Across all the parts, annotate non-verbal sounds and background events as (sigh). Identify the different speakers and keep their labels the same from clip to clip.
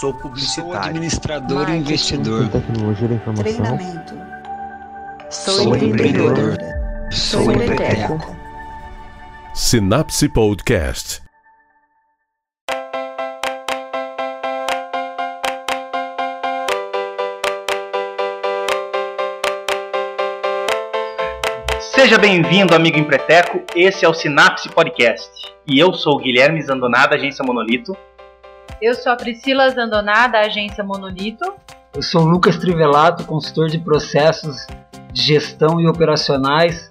Speaker 1: Sou publicitário.
Speaker 2: Sou administrador e investidor.
Speaker 3: Tecnologia da informação.
Speaker 4: Treinamento.
Speaker 5: Sou,
Speaker 1: Sou
Speaker 5: empreendedor.
Speaker 2: Sou
Speaker 5: Sou
Speaker 2: empreteco.
Speaker 5: empreteco.
Speaker 6: Synapse Podcast.
Speaker 7: Seja bem-vindo, amigo Empreteco. Esse é o Sinapse Podcast. E eu sou o Guilherme Zandonada, agência Monolito.
Speaker 8: Eu sou a Priscila Zandoná, da agência Monolito.
Speaker 9: Eu sou o Lucas Trivelato, consultor de processos de gestão e operacionais.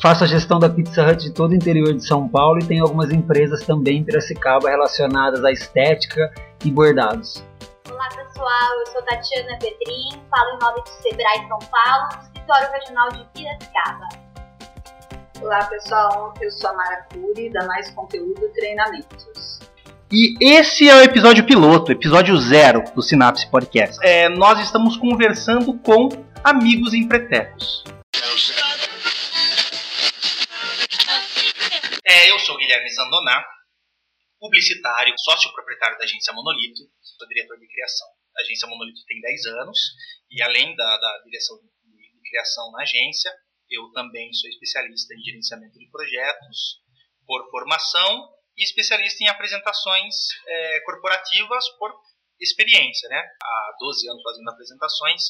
Speaker 9: Faço a gestão da Pizza Hut de todo o interior de São Paulo e tenho algumas empresas também em Piracicaba relacionadas à estética e bordados.
Speaker 10: Olá pessoal, eu sou Tatiana Petrin, falo em nome do Sebrae São Paulo, escritório regional de Piracicaba.
Speaker 4: Olá pessoal, eu sou a Mara Cury, da Mais Conteúdo Treinamentos.
Speaker 7: E esse é o episódio piloto, episódio zero do Sinapse Podcast. É, nós estamos conversando com amigos empretecos. É, eu sou Guilherme Zandoná, publicitário, sócio proprietário da agência Monolito, sou diretor de criação. A agência Monolito tem 10 anos e além da, da direção de, de criação na agência, eu também sou especialista em gerenciamento de projetos por formação e especialista em apresentações é, corporativas por experiência, né? Há 12 anos fazendo apresentações,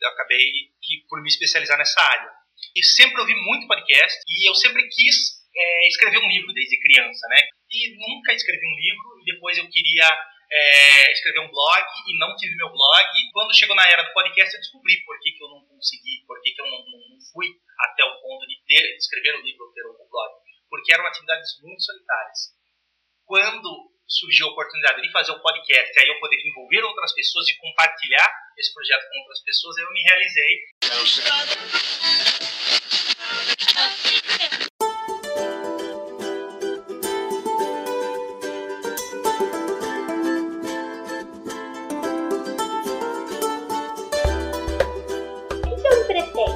Speaker 7: eu acabei que, por me especializar nessa área. E sempre ouvi muito podcast e eu sempre quis é, escrever um livro desde criança, né? E nunca escrevi um livro e depois eu queria é, escrever um blog e não tive meu blog. Quando chegou na era do podcast eu descobri por que, que eu não consegui, por que, que eu não, não, não fui até o ponto de ter, escrever um livro ou ter um blog. Porque eram atividades muito solitárias. Quando surgiu a oportunidade de fazer o podcast, aí eu poderia envolver outras pessoas e compartilhar esse projeto com outras pessoas, aí eu me realizei.
Speaker 10: O que é o Empretec?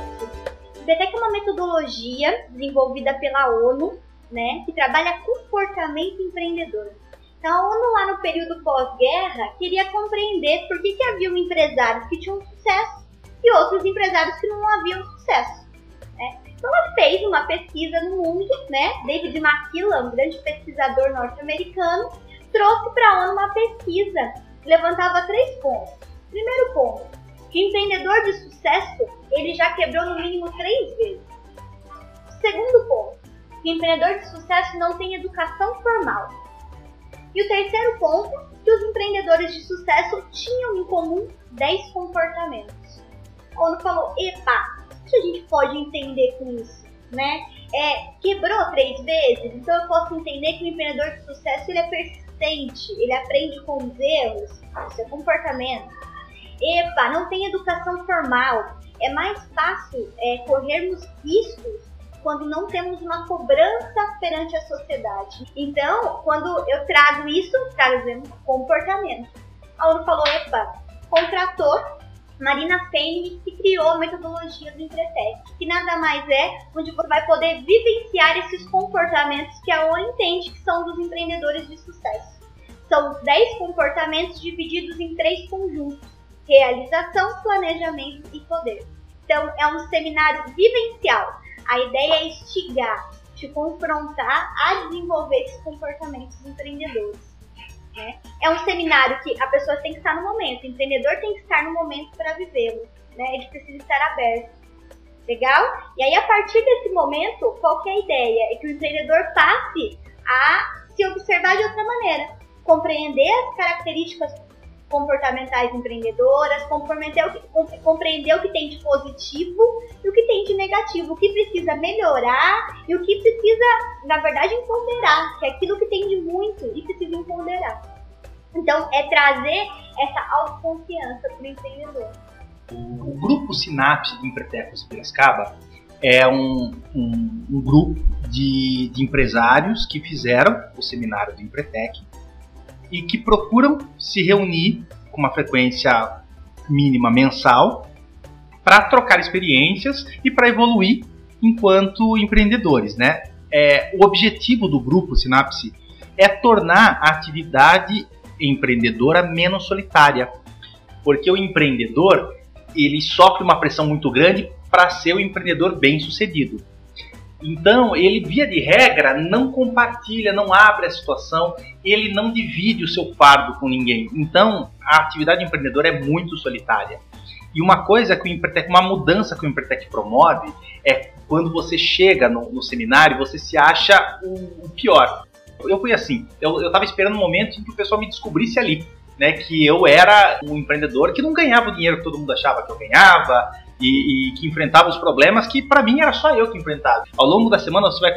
Speaker 10: O é uma metodologia desenvolvida pela ONU, né, que trabalha comportamento empreendedor. Então, a ONU lá no período pós-guerra queria compreender por que, que havia empresários que tinham sucesso e outros empresários que não haviam sucesso. Né? Então, ela fez uma pesquisa no mundo, né? David McKillan, um grande pesquisador norte-americano, trouxe para a ONU uma pesquisa que levantava três pontos. Primeiro ponto, que empreendedor de sucesso ele já quebrou no mínimo três vezes. Segundo ponto, que o empreendedor de sucesso não tem educação formal. E o terceiro ponto, que os empreendedores de sucesso tinham em comum 10 comportamentos. A ONU falou, epa, o que a gente pode entender com isso? Né? É, quebrou três vezes, então eu posso entender que o empreendedor de sucesso ele é persistente, ele aprende com os erros, isso é comportamento. Epa, não tem educação formal, é mais fácil é, corrermos riscos quando não temos uma cobrança perante a sociedade. Então, quando eu trago isso, trazendo comportamento. ONU falou, epa, contratou Marina Fênix que criou a metodologia do Empretec, que nada mais é onde você vai poder vivenciar esses comportamentos que a ONU entende que são dos empreendedores de sucesso. São 10 comportamentos divididos em três conjuntos: realização, planejamento e poder. Então, é um seminário vivencial. A ideia é instigar, te confrontar a desenvolver esses comportamentos empreendedores. Né? É um seminário que a pessoa tem que estar no momento, o empreendedor tem que estar no momento para vivê-lo. Né? Ele precisa estar aberto. Legal? E aí, a partir desse momento, qual que é a ideia? É que o empreendedor passe a se observar de outra maneira. Compreender as características comportamentais empreendedoras, compreender o, que, compreender o que tem de positivo e o que tem de negativo, o que precisa melhorar e o que precisa, na verdade, empoderar, que é aquilo que tem de muito e precisa empoderar. Então, é trazer essa autoconfiança para o empreendedor.
Speaker 7: O grupo Sinapse de Empretecos Piracicaba é um, um, um grupo de, de empresários que fizeram o seminário do Empretec e que procuram se reunir com uma frequência mínima mensal para trocar experiências e para evoluir enquanto empreendedores, né? É, o objetivo do grupo Sinapse é tornar a atividade empreendedora menos solitária. Porque o empreendedor, ele sofre uma pressão muito grande para ser o empreendedor bem sucedido. Então, ele, via de regra, não compartilha, não abre a situação, ele não divide o seu fardo com ninguém. Então, a atividade empreendedora é muito solitária. E uma coisa que o uma mudança que o Empretec promove é quando você chega no, no seminário, você se acha o, o pior. Eu fui assim, eu estava esperando um momento em que o pessoal me descobrisse ali. Né, que eu era um empreendedor que não ganhava o dinheiro que todo mundo achava que eu ganhava, e, e que enfrentava os problemas que para mim era só eu que enfrentava. Ao longo da semana você vai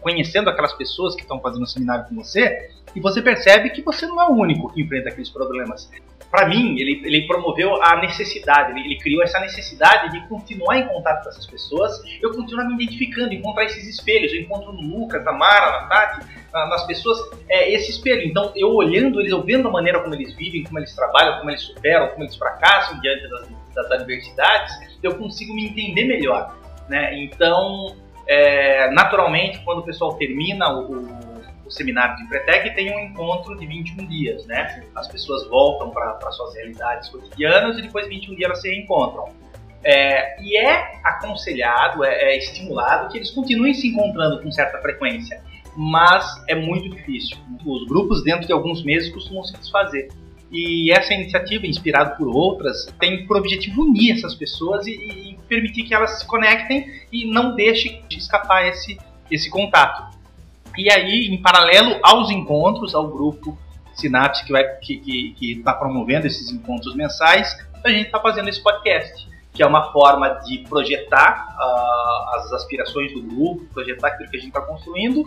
Speaker 7: conhecendo aquelas pessoas que estão fazendo o seminário com você e você percebe que você não é o único que enfrenta aqueles problemas. Para mim, ele, ele promoveu a necessidade, ele, ele, criou essa necessidade de continuar em contato com essas pessoas, eu continuar me identificando, encontrar esses espelhos. Eu encontro no Lucas, na Mara, na Tati, nas pessoas, é, esse espelho. Então, eu olhando eles, eu vendo a maneira como eles vivem, como eles trabalham, como eles superam, como eles fracassam diante das das adversidades, eu consigo me entender melhor. Né? Então, é, naturalmente, quando o pessoal termina o, o, o, seminário de Empretec, tem um encontro de 21 dias. Né? As pessoas voltam para suas realidades cotidianas e depois de 21 dias elas se reencontram. É, e é aconselhado, é, é estimulado que eles continuem se encontrando com certa frequência, mas é muito difícil. Os grupos, dentro de alguns meses, costumam se desfazer. E essa iniciativa, inspirada por outras, tem por objetivo unir essas pessoas e, e permitir que elas se conectem e não deixe de escapar esse, esse contato. E aí, em paralelo aos encontros, ao grupo Sinapse que está que, que, que tá promovendo esses encontros mensais, a gente está fazendo esse podcast, que é uma forma de projetar uh, as aspirações do grupo, projetar aquilo que a gente está construindo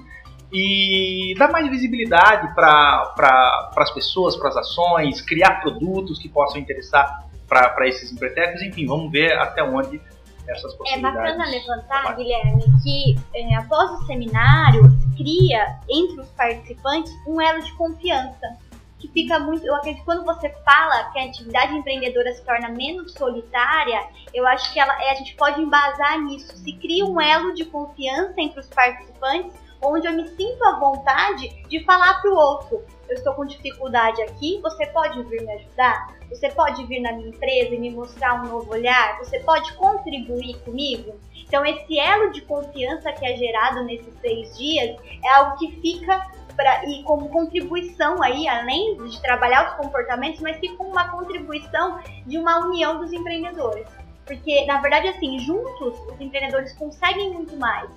Speaker 7: e dar mais visibilidade para pra, as pessoas, para as ações, criar produtos que possam interessar para esses empretecos, enfim, vamos ver até onde essas possibilidades.
Speaker 10: É bacana levantar, Guilherme, que é, após o seminário cria entre os participantes um elo de confiança. Que fica muito. Eu acredito que quando você fala que a atividade empreendedora se torna menos solitária, eu acho que ela, a gente pode embasar nisso. Se cria um elo de confiança entre os participantes onde eu me sinto à vontade de falar para o outro: eu estou com dificuldade aqui, você pode vir me ajudar? Você pode vir na minha empresa e me mostrar um novo olhar? Você pode contribuir comigo? Então, esse elo de confiança que é gerado nesses seis dias é algo que fica pra, e como contribuição aí, além de trabalhar os comportamentos, mas fica como uma contribuição de uma união dos empreendedores. Porque, na verdade, assim, juntos os empreendedores conseguem muito mais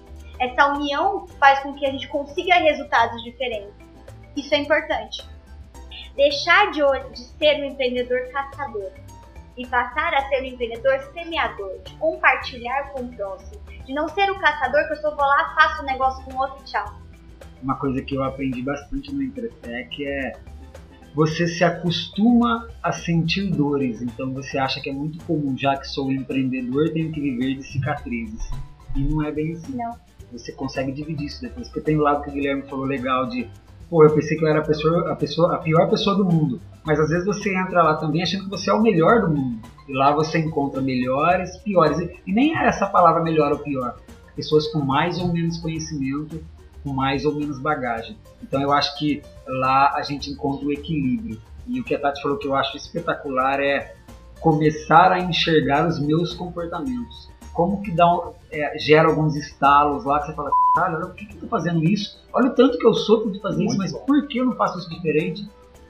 Speaker 10: essa união faz com que a gente consiga resultados diferentes. Isso é importante. Deixar de, de ser um empreendedor caçador e passar a ser um empreendedor semeador, de compartilhar com o próximo, de não ser o caçador que eu só vou lá, faço o um negócio com o outro e tchau.
Speaker 9: Uma coisa que eu aprendi bastante no Entretec é você se acostuma a sentir dores, então você acha que é muito comum, já que sou um empreendedor, tenho que viver de cicatrizes. E não é bem assim.
Speaker 10: Não
Speaker 9: você consegue dividir isso depois. Porque tem o lado que o Guilherme falou legal de, pô, eu pensei que eu era a pessoa, a pessoa, a pior pessoa do mundo. Mas às vezes você entra lá também achando que você é o melhor do mundo. E lá você encontra melhores, piores. E nem é essa palavra melhor ou pior. Pessoas com mais ou menos conhecimento, com mais ou menos bagagem. Então eu acho que lá a gente encontra o equilíbrio. E o que a Tati falou que eu acho espetacular é começar a enxergar os meus comportamentos como que dá um, é, gera alguns estalos lá que você fala, caralho, olha, por que, que eu tô fazendo isso? Olha o tanto que eu sou de fazer muito isso, mas bom. por que eu não faço isso diferente?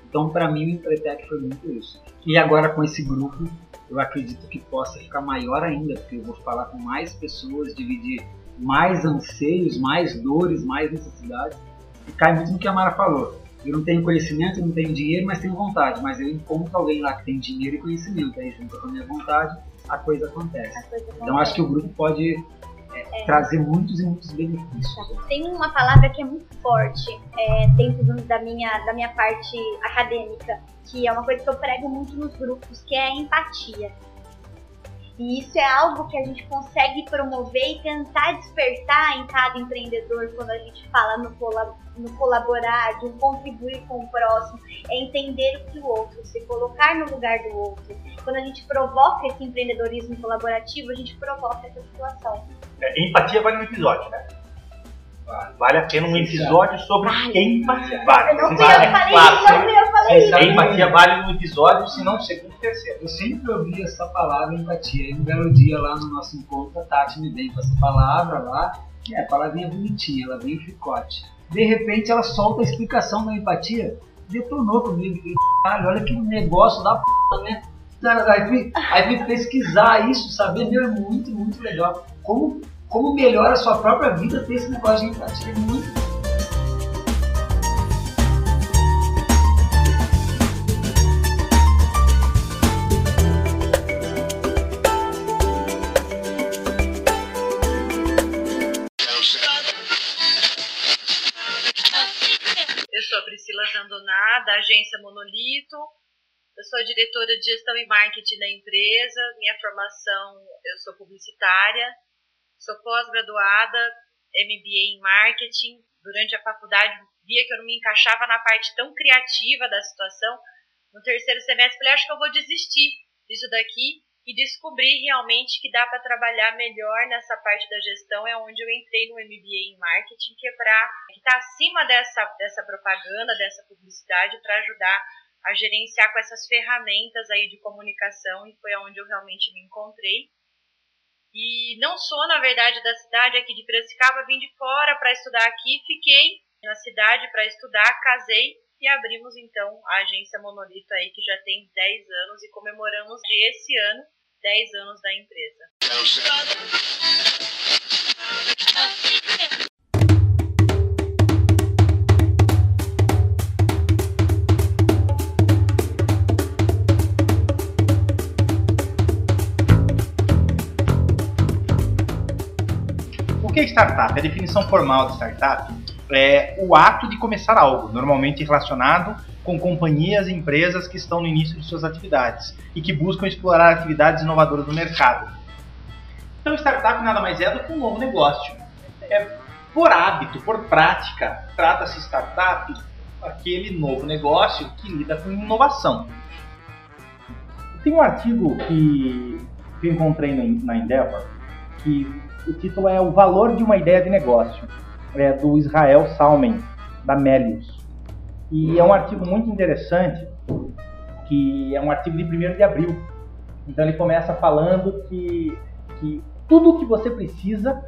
Speaker 9: Então, para mim, o Empretec foi muito isso. E agora, com esse grupo, eu acredito que possa ficar maior ainda, porque eu vou falar com mais pessoas, dividir mais anseios, mais dores, mais necessidades. E cai muito no que a Mara falou. Eu não tenho conhecimento, eu não tenho dinheiro, mas tenho vontade. Mas eu encontro alguém lá que tem dinheiro e conhecimento. Aí junto com a minha vontade, a coisa acontece. A coisa então acho que o grupo pode é, é. trazer muitos e muitos benefícios.
Speaker 10: Tem uma palavra que é muito forte é, dentro do, da, minha, da minha parte acadêmica, que é uma coisa que eu prego muito nos grupos, que é a empatia. E isso é algo que a gente consegue promover e tentar despertar em cada empreendedor quando a gente fala no, colab no colaborar, de contribuir com o próximo, é entender o que o outro, se colocar no lugar do outro. Quando a gente provoca esse empreendedorismo colaborativo, a gente provoca essa situação.
Speaker 7: É, empatia vale um episódio, né? Vale a pena um episódio sobre vale. empatia. Vale.
Speaker 10: Não fui eu que falei isso, não fui eu falei isso.
Speaker 7: Empatia vale no episódio, se não segundo e terceiro.
Speaker 9: Eu sempre ouvi essa palavra empatia. E um belo dia lá no nosso encontro, a Tati me vem com essa palavra lá. E é, a palavrinha bonitinha, ela vem em chicote. De repente ela solta a explicação da empatia. Detonou comigo. Falei, Caralho, olha que negócio da p, né? Aí fui, aí fui pesquisar isso, saber, meu, é muito, muito legal. Como, como melhora a sua própria vida ter esse negócio de empatia. É muito
Speaker 3: da agência Monolito. Eu sou diretora de gestão e marketing da empresa. Minha formação, eu sou publicitária. Sou pós-graduada, MBA em marketing. Durante a faculdade, via que eu não me encaixava na parte tão criativa da situação. No terceiro semestre, falei, acho que eu vou desistir disso daqui e descobri realmente que dá para trabalhar melhor nessa parte da gestão é onde eu entrei no MBA em marketing que é para que está acima dessa dessa propaganda dessa publicidade para ajudar a gerenciar com essas ferramentas aí de comunicação e foi onde eu realmente me encontrei e não sou na verdade da cidade aqui de Piracicaba vim de fora para estudar aqui fiquei na cidade para estudar casei e abrimos então a agência Monolito aí que já tem 10 anos e comemoramos de esse ano 10 anos da empresa.
Speaker 7: Que é startup? A definição formal de startup é o ato de começar algo, normalmente relacionado com companhias e empresas que estão no início de suas atividades e que buscam explorar atividades inovadoras no mercado. Então, startup nada mais é do que um novo negócio. É, por hábito, por prática, trata-se startup aquele novo negócio que lida com inovação. Tem um artigo que, que encontrei na Endeavor que o título é O Valor de uma Ideia de Negócio, é do Israel Salmen, da Melius. E é um artigo muito interessante, que é um artigo de 1 de abril. Então ele começa falando que, que tudo o que você precisa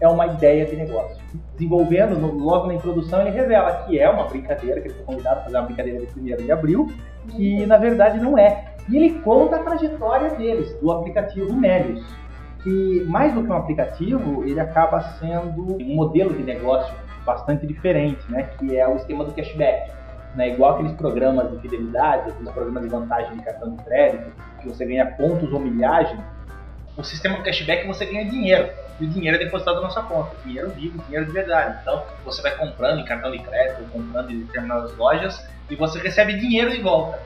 Speaker 7: é uma ideia de negócio. Desenvolvendo, logo na introdução, ele revela que é uma brincadeira, que ele foi convidado a fazer uma brincadeira de 1 de abril, que na verdade não é. E ele conta a trajetória deles, do aplicativo Melius que mais do que um aplicativo, ele acaba sendo um modelo de negócio bastante diferente, né? Que é o esquema do cashback. Né? Igual aqueles programas de fidelidade, aqueles programas de vantagem de cartão de crédito, que você ganha pontos ou milhagem. O sistema do cashback você ganha dinheiro. E o dinheiro é depositado na sua conta. Dinheiro vivo, dinheiro de verdade. Então você vai comprando em cartão de crédito, comprando em determinadas lojas e você recebe dinheiro de volta.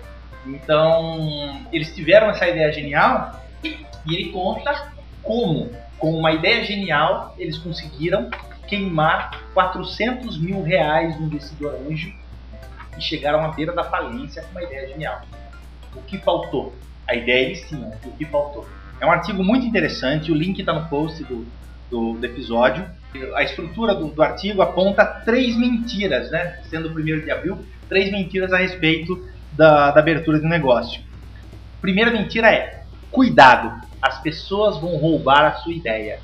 Speaker 7: Então eles tiveram essa ideia genial e ele conta como, com uma ideia genial, eles conseguiram queimar 400 mil reais no investidor anjo e chegaram à beira da falência com uma ideia genial. O que faltou? A ideia eles tinham, o que faltou? É um artigo muito interessante, o link está no post do, do, do episódio. A estrutura do, do artigo aponta três mentiras, né? Sendo o primeiro de abril, três mentiras a respeito da, da abertura do negócio. Primeira mentira é: cuidado, as pessoas vão roubar a sua ideia.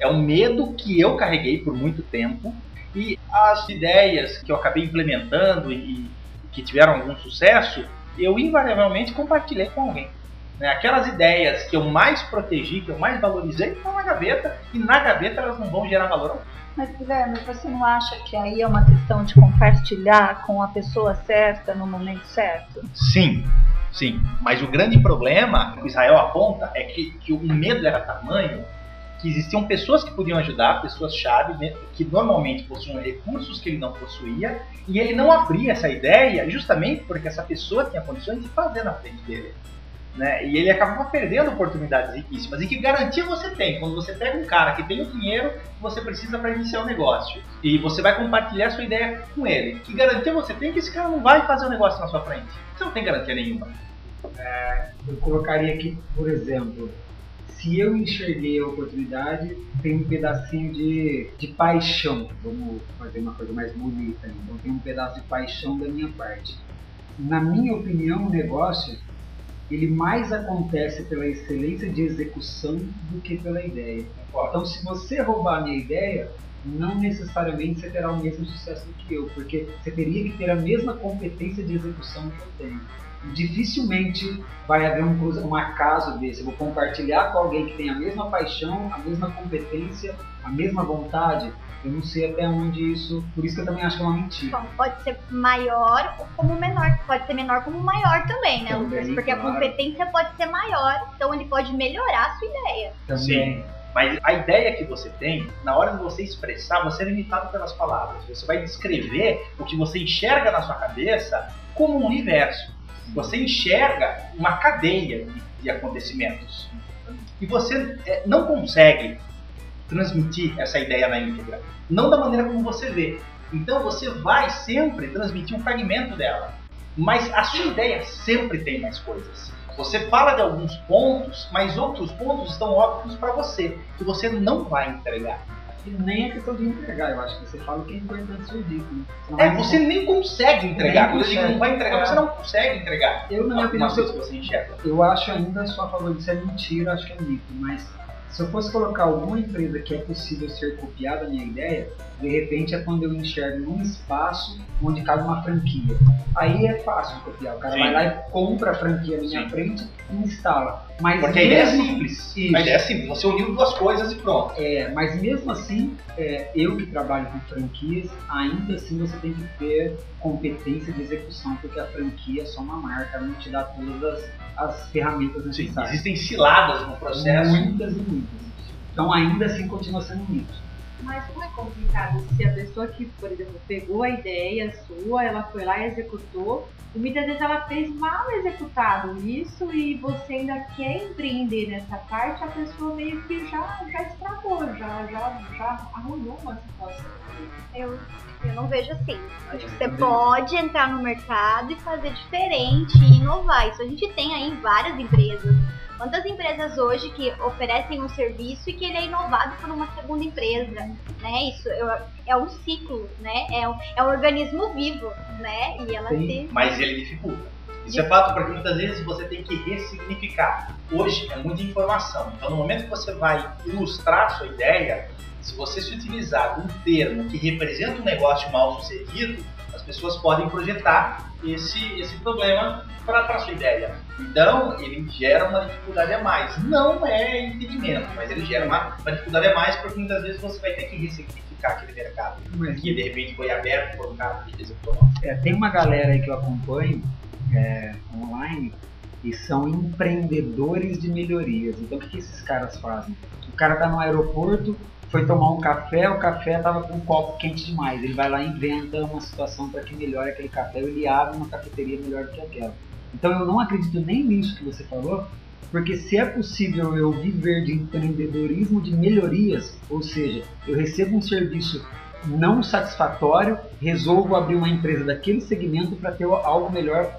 Speaker 7: É um medo que eu carreguei por muito tempo e as ideias que eu acabei implementando e que tiveram algum sucesso, eu invariavelmente compartilhei com alguém. Né? Aquelas ideias que eu mais protegi, que eu mais valorizei, estão na gaveta e na gaveta elas não vão gerar valor algum.
Speaker 4: Mas, Guilherme, você não acha que aí é uma questão de compartilhar com a pessoa certa no momento certo?
Speaker 7: Sim, sim. Mas o grande problema que o Israel aponta é que, que o medo era tamanho que existiam pessoas que podiam ajudar, pessoas-chave, né, que normalmente possuíam recursos que ele não possuía, e ele não abria essa ideia justamente porque essa pessoa tinha condições de fazer na frente dele. Né? E ele acabava perdendo oportunidades riquíssimas. E que garantia você tem quando você pega um cara que tem o dinheiro que você precisa para iniciar o negócio e você vai compartilhar sua ideia com ele? Que garantia você tem que esse cara não vai fazer o negócio na sua frente? Você não tem garantia nenhuma.
Speaker 9: Eu colocaria aqui, por exemplo, se eu enxerguei a oportunidade, tem um pedacinho de, de paixão. Vamos fazer uma coisa mais bonita. ali. Então tem um pedaço de paixão da minha parte. na minha opinião, o negócio ele mais acontece pela excelência de execução do que pela ideia. Então, se você roubar a minha ideia, não necessariamente você terá o mesmo sucesso que eu, porque você teria que ter a mesma competência de execução que eu tenho. Dificilmente vai haver um, um acaso desse. Eu vou compartilhar com alguém que tem a mesma paixão, a mesma competência, a mesma vontade. Eu não sei até onde isso. Por isso que eu também acho que é uma mentira.
Speaker 10: Bom, pode ser maior como menor. Pode ser menor como maior também, né,
Speaker 9: Também,
Speaker 10: Lucas? Porque
Speaker 9: claro.
Speaker 10: a competência pode ser maior. Então ele pode melhorar a sua ideia.
Speaker 9: Também.
Speaker 7: Mas a ideia que você tem, na hora de você expressar, você é limitado pelas palavras. Você vai descrever o que você enxerga na sua cabeça como um universo. Você enxerga uma cadeia de, de acontecimentos. E você é, não consegue transmitir essa ideia na íntegra. Não da maneira como você vê. Então você vai sempre transmitir um fragmento dela. Mas a sua ideia sempre tem mais coisas. Você fala de alguns pontos, mas outros pontos estão óbvios para você, que você não vai entregar.
Speaker 9: E nem é questão de entregar, eu acho que você fala o que é importante dito. né?
Speaker 7: É, você nem consegue entregar. Quando eu digo não vai entregar,
Speaker 9: É.
Speaker 7: você não consegue entregar.
Speaker 9: Eu, na minha opinião,
Speaker 7: você enxerga.
Speaker 9: eu acho ainda a favor disso é mentira, acho que é mito, mas se eu fosse colocar alguma empresa que é possível ser copiada a minha ideia, de repente é quando eu enxergo num espaço onde cabe uma franquia. Aí é fácil copiar. O cara
Speaker 7: Sim.
Speaker 9: vai lá e compra a franquia na minha
Speaker 7: Sim.
Speaker 9: frente e instala. Mas
Speaker 7: Porque a ideia é
Speaker 9: mesmo-
Speaker 7: simples.
Speaker 9: Isso.
Speaker 7: A ideia é simples. Você uniu duas coisas e pronto.
Speaker 9: É, mas mesmo assim, é, eu que trabalho com franquias, ainda assim você tem que ter competência de execução, porque a franquia é só uma marca, ela não te dá todas as, as ferramentas
Speaker 7: Sim,
Speaker 9: necessárias.
Speaker 7: existem ciladas no processo.
Speaker 9: Muitas e muitas. Então ainda assim continua sendo um mito.
Speaker 3: Mas como é complicado se a pessoa que, por exemplo, pegou a ideia sua, ela foi lá e executou, e muitas vezes ela fez mal executado isso e você ainda quer empreender nessa parte, a pessoa meio que já, já estragou, já, já, já arruinou uma situação.
Speaker 10: Eu, eu não vejo assim.
Speaker 9: Aí eu
Speaker 10: Você pode entrar no mercado e fazer diferente e inovar. Isso a gente tem aí em várias empresas. Quantas empresas hoje que oferecem um serviço e que ele é inovado por uma segunda empresa, né? Isso é, um ciclo, né? É um, é um organismo vivo, né? E ela
Speaker 9: Sim.
Speaker 10: se
Speaker 7: Mas ele dificulta. Isso é fato porque muitas vezes você tem que ressignificar. Hoje é muita informação. Então, no momento que você vai ilustrar a sua ideia, se você se utilizar de um termo que representa um negócio mal sucedido, pessoas podem projetar esse, esse problema para a sua ideia. Então, ele gera uma dificuldade a mais. Não é impedimento, mas ele gera uma, uma dificuldade a mais porque muitas vezes você vai ter que ressignificar aquele mercado
Speaker 9: Mas,
Speaker 7: que de repente foi aberto por um cara que executou mal.
Speaker 9: é, tem uma galera aí que eu acompanho é, online e são empreendedores de melhorias. Então o que, que esses caras fazem? O cara tá no aeroporto, foi tomar um café, o café tava com um copo quente demais. Ele vai lá e inventa uma situação para que melhore aquele café, ou ele abre uma cafeteria melhor do que aquela. Então eu não acredito nem nisso que você falou, porque se é possível eu viver de empreendedorismo de melhorias, ou seja, eu recebo um serviço não satisfatório, resolvo abrir uma empresa daquele segmento para ter algo melhor,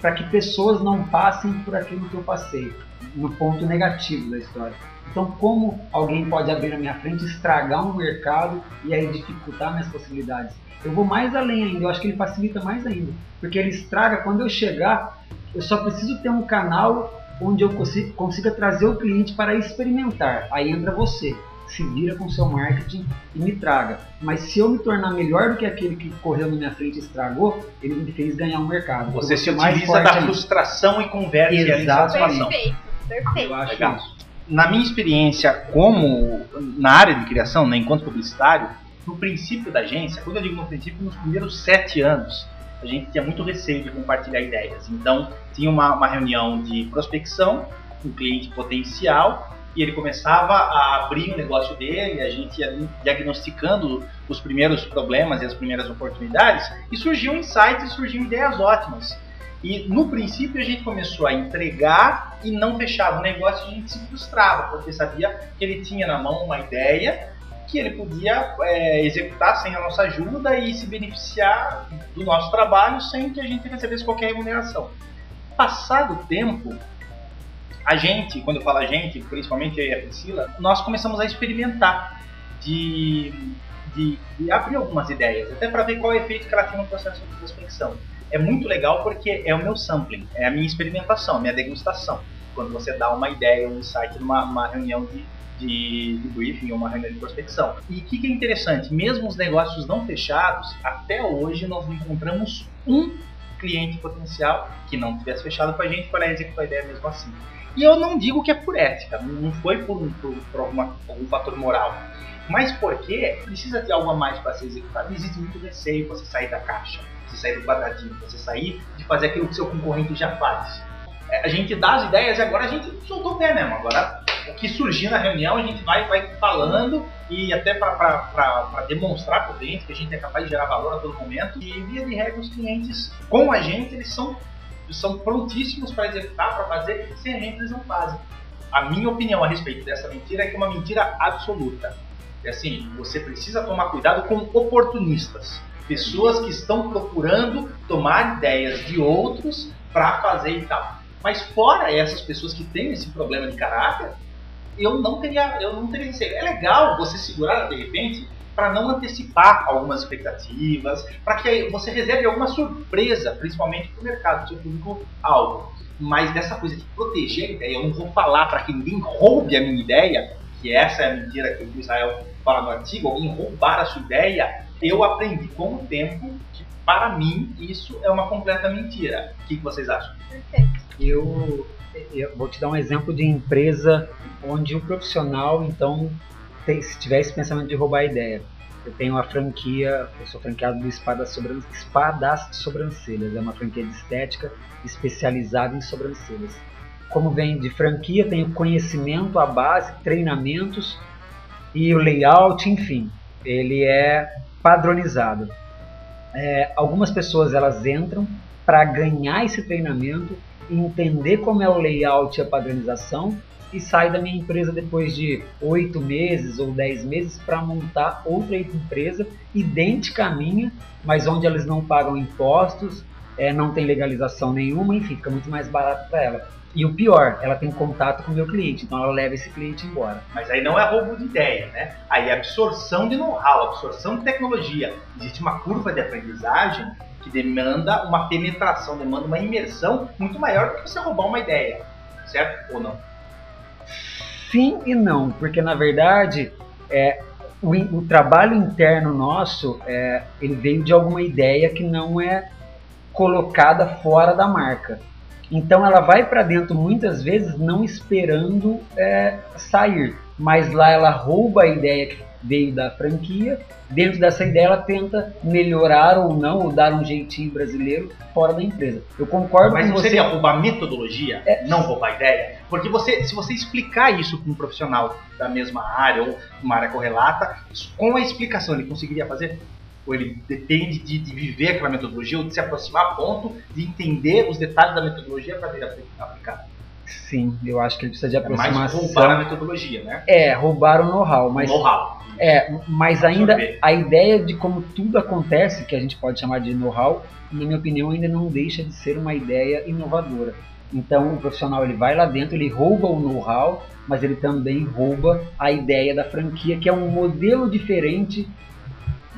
Speaker 9: para que pessoas não passem por aquilo que eu passei, no ponto negativo da história. Então, como alguém pode abrir na minha frente, estragar um mercado e aí dificultar minhas possibilidades? Eu vou mais além ainda, eu acho que ele facilita mais ainda, porque ele estraga quando eu chegar, eu só preciso ter um canal onde eu consiga, consiga trazer o cliente para experimentar. Aí entra você, se vira com seu marketing e me traga. Mas se eu me tornar melhor do que aquele que correu na minha frente e estragou, ele me fez ganhar um mercado.
Speaker 7: Você se
Speaker 9: mais
Speaker 7: utiliza
Speaker 9: forte
Speaker 7: da
Speaker 9: ainda.
Speaker 7: frustração e converte ela em
Speaker 9: Exatamente.
Speaker 7: satisfação.
Speaker 10: perfeito, perfeito.
Speaker 9: Eu acho
Speaker 7: Legal.
Speaker 9: isso.
Speaker 7: Na minha experiência como na área de criação, né, enquanto publicitário, no princípio da agência, quando eu digo no princípio, nos primeiros sete anos, a gente tinha muito receio de compartilhar ideias. Então, tinha uma, uma reunião de prospecção, um cliente potencial, e ele começava a abrir o negócio dele, a gente ia diagnosticando os primeiros problemas e as primeiras oportunidades, e surgiam insights, surgiam ideias ótimas. E no princípio a gente começou a entregar e não fechava o negócio, a gente se frustrava, porque sabia que ele tinha na mão uma ideia que ele podia é, executar sem a nossa ajuda e se beneficiar do nosso trabalho sem que a gente recebesse qualquer remuneração. Passado o tempo, a gente, quando eu falo a gente, principalmente eu e a Priscila, nós começamos a experimentar de, de, de abrir algumas ideias, até para ver qual é o efeito que ela tem no processo de prospecção. É muito legal porque é o meu sampling, é a minha experimentação, a minha degustação. Quando você dá uma ideia, um insight numa uma reunião de, de, de briefing ou uma reunião de prospecção. E o que, que é interessante? Mesmo os negócios não fechados, até hoje nós encontramos um cliente potencial que não tivesse fechado com a gente para executar a ideia mesmo assim. E eu não digo que é por ética, não foi por, por, por alguma, algum fator moral, mas porque precisa ter algo a mais para ser executado. Existe muito receio para você sair da caixa, você sair do quadradinho, você sair de fazer aquilo que seu concorrente já faz. É, a gente dá as ideias e agora a gente soltou o pé mesmo. Agora, o que surgir na reunião, a gente vai, vai falando e até para demonstrar para o cliente que a gente é capaz de gerar valor a todo momento. E, via de regra, os clientes com a gente, eles são, são prontíssimos para executar, para fazer, sem a gente eles não fazem. A minha opinião a respeito dessa mentira é que é uma mentira absoluta. É assim, você precisa tomar cuidado com oportunistas. Pessoas que estão procurando tomar ideias de outros para fazer e tal. Mas fora essas pessoas que têm esse problema de caráter, eu não teria, eu não teria receio. É legal você segurar de repente para não antecipar algumas expectativas, para que você reserve alguma surpresa, principalmente para o mercado, do seu público alvo. Mas dessa coisa de proteger a ideia, eu não vou falar para que ninguém roube a minha ideia, que essa é a mentira que o Israel fala no artigo, alguém roubar a sua ideia, eu aprendi com o tempo que, para mim, isso é uma completa mentira. O que, que vocês acham?
Speaker 10: Perfeito.
Speaker 9: Eu, eu vou te dar um exemplo de empresa onde o profissional, então, tem, se tiver esse pensamento de roubar a ideia. Eu tenho a franquia, eu sou franqueado do Spa das, Sobran Spa das Sobrancelhas, é uma franquia de estética especializada em sobrancelhas. Como vem de franquia, tenho conhecimento, a base, treinamentos e o layout, enfim, ele é padronizado. É, algumas pessoas elas entram para ganhar esse treinamento, entender como é o layout e a padronização e sai da minha empresa depois de oito meses ou dez meses para montar outra empresa idêntica à minha, mas onde elas não pagam impostos, é, não tem legalização nenhuma, enfim, fica muito mais barato para ela. E o pior, ela tem contato com o meu cliente, então ela leva esse cliente embora.
Speaker 7: Mas aí não é roubo de ideia, né? Aí é absorção de know-how, absorção de tecnologia. Existe uma curva de aprendizagem que demanda uma penetração, demanda uma imersão muito maior do que você roubar uma ideia, certo ou não?
Speaker 9: Sim e não, porque na verdade é, o, o trabalho interno nosso é, ele veio de alguma ideia que não é colocada fora da marca. Então ela vai para dentro muitas vezes não esperando é, sair, mas lá ela rouba a ideia que veio da franquia. Dentro dessa ideia ela tenta melhorar ou não, ou dar um jeitinho brasileiro fora da empresa. Eu concordo
Speaker 7: Mas
Speaker 9: com
Speaker 7: não
Speaker 9: você.
Speaker 7: seria roubar metodologia,
Speaker 9: É.
Speaker 7: não roubar ideia? Porque você, se você explicar isso para um profissional da mesma área ou uma área correlata, com a explicação ele conseguiria fazer? Ou ele depende de, de viver aquela metodologia ou de se aproximar a ponto de entender os detalhes da metodologia para ver apli- aplicado?
Speaker 9: Sim, eu acho que ele precisa de
Speaker 7: É mais
Speaker 9: aproximação.
Speaker 7: roubar a metodologia, né?
Speaker 9: É, roubar o know-how, mas
Speaker 7: Know-how.
Speaker 9: É, mas ainda a ideia de como tudo acontece, que a gente pode chamar de know-how, na minha opinião, ainda não deixa de ser uma ideia inovadora. Então, o profissional ele vai lá dentro, ele rouba o know-how, mas ele também rouba a ideia da franquia, que é um modelo diferente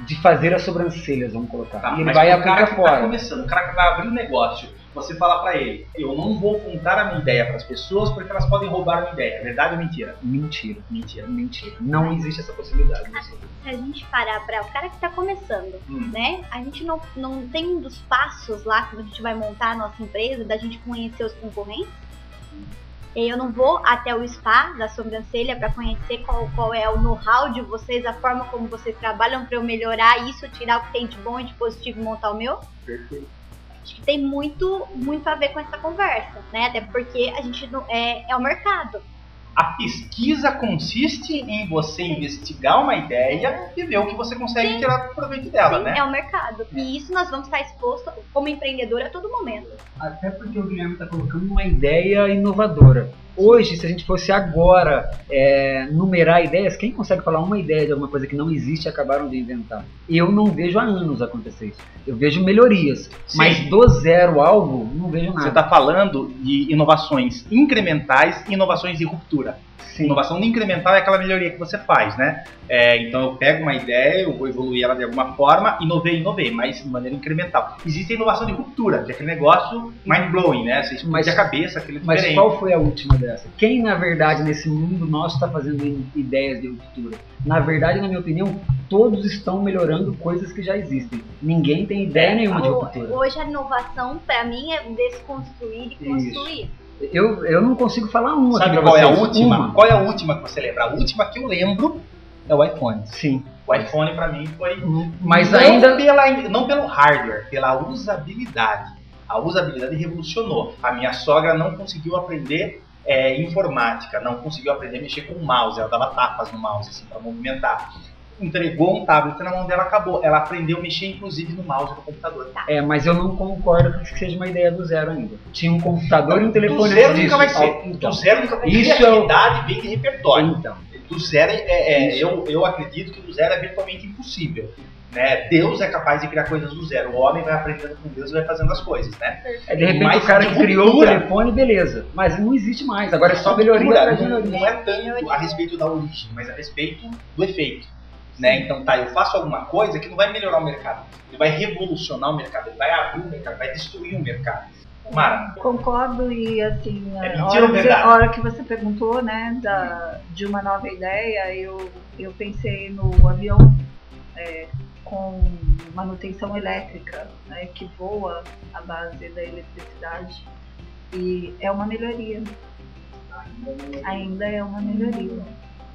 Speaker 9: de fazer as sobrancelhas, vamos colocar.
Speaker 7: Tá,
Speaker 9: e ele vai
Speaker 7: o cara
Speaker 9: aplicar
Speaker 7: que tá
Speaker 9: fora.
Speaker 7: começando, o cara que vai abrir um negócio, você fala para ele, eu não vou contar a minha ideia para as pessoas porque elas podem roubar a minha ideia. É verdade ou mentira?
Speaker 9: Mentira,
Speaker 7: Mentira.
Speaker 9: mentira. Não existe essa possibilidade.
Speaker 10: Se a gente parar para o cara que está começando,
Speaker 7: Hum.
Speaker 10: né? A gente não, não tem um dos passos lá quando a gente vai montar a nossa empresa, da gente conhecer os concorrentes. Aí eu não vou até o spa da sobrancelha para conhecer qual, qual é o know-how de vocês, a forma como vocês trabalham para eu melhorar isso, tirar o que tem de bom e de positivo e montar o meu.
Speaker 7: Perfeito.
Speaker 10: Acho que tem muito, muito a ver com essa conversa, né? Até porque a gente não é, é o mercado.
Speaker 7: A pesquisa consiste em você investigar uma ideia e ver o que você consegue
Speaker 10: Sim.
Speaker 7: tirar proveito dela,
Speaker 10: Sim,
Speaker 7: né?
Speaker 10: é o mercado. E isso nós vamos estar exposto como empreendedor a todo momento.
Speaker 9: Até porque o Guilherme está colocando uma ideia inovadora. Hoje, se a gente fosse agora é, numerar ideias, quem consegue falar uma ideia de alguma coisa que não existe e acabaram de inventar? Eu não vejo há anos acontecer isso. Eu vejo melhorias,
Speaker 7: Sim.
Speaker 9: mas do zero algo, não vejo
Speaker 7: Você
Speaker 9: nada.
Speaker 7: está falando de inovações incrementais e inovações de ruptura.
Speaker 9: Sim.
Speaker 7: Inovação incremental é aquela melhoria que você faz, né? É, então eu pego uma ideia, eu vou evoluir ela de alguma forma, inovei, inovei, mas de maneira incremental. Existe a inovação de ruptura, que é aquele negócio mind-blowing, né? Você explode
Speaker 9: Mas-
Speaker 7: a cabeça, aquele
Speaker 9: Mas
Speaker 7: diferente.
Speaker 9: qual foi a última dessa? Quem, na verdade, nesse mundo nosso está fazendo ideias de ruptura? Na verdade, na minha opinião, todos estão melhorando coisas que já existem. Ninguém tem ideia nenhuma de ruptura.
Speaker 10: Hoje a inovação, pra mim, é desconstruir e
Speaker 9: Isso. Eu, eu não consigo falar uma
Speaker 7: Sabe qual é a última?
Speaker 9: Uma.
Speaker 7: Qual é a última que você lembra? A última que eu lembro é o iPhone.
Speaker 9: Sim.
Speaker 7: O iPhone pra mim foi
Speaker 9: Mas
Speaker 7: não
Speaker 9: ainda.
Speaker 7: pela, não pelo hardware, pela usabilidade. A usabilidade revolucionou. A minha sogra não conseguiu aprender é, informática, não conseguiu aprender a mexer com o mouse. Ela dava tapas no mouse assim para movimentar. Entregou um tablet na mão dela, acabou. Ela aprendeu a mexer inclusive no mouse do computador.
Speaker 9: É, mas eu não concordo que seja uma ideia do zero ainda. Tinha um computador e um telefone
Speaker 7: do zero nunca vai ser.
Speaker 9: Então,
Speaker 7: do zero nunca vai ser.
Speaker 9: Isso é o-
Speaker 7: Criatividade vem de repertório.
Speaker 9: então.
Speaker 7: do zero é, é- eu, eu acredito que do zero é virtualmente impossível. Né? Deus é capaz de criar coisas do zero. O homem vai aprendendo com Deus e vai fazendo as coisas, né?
Speaker 9: É, de repente
Speaker 7: Mas
Speaker 9: o cara que criou o telefone, beleza. Mas não existe mais. Agora é só melhoria
Speaker 7: não,
Speaker 9: melhoria.
Speaker 7: não é tanto a respeito da origem, mas a respeito do efeito. Né? Então tá, eu faço alguma coisa que não vai melhorar o mercado. Ele vai revolucionar o mercado, ele vai abrir o mercado, vai destruir o mercado. Mara,
Speaker 1: Concordo e assim,
Speaker 7: É
Speaker 1: a hora, que, a hora que você perguntou, né, da, de uma nova ideia, eu, eu pensei no avião é, com manutenção elétrica, né, que voa à base da eletricidade. E é uma melhoria. Ainda é uma melhoria.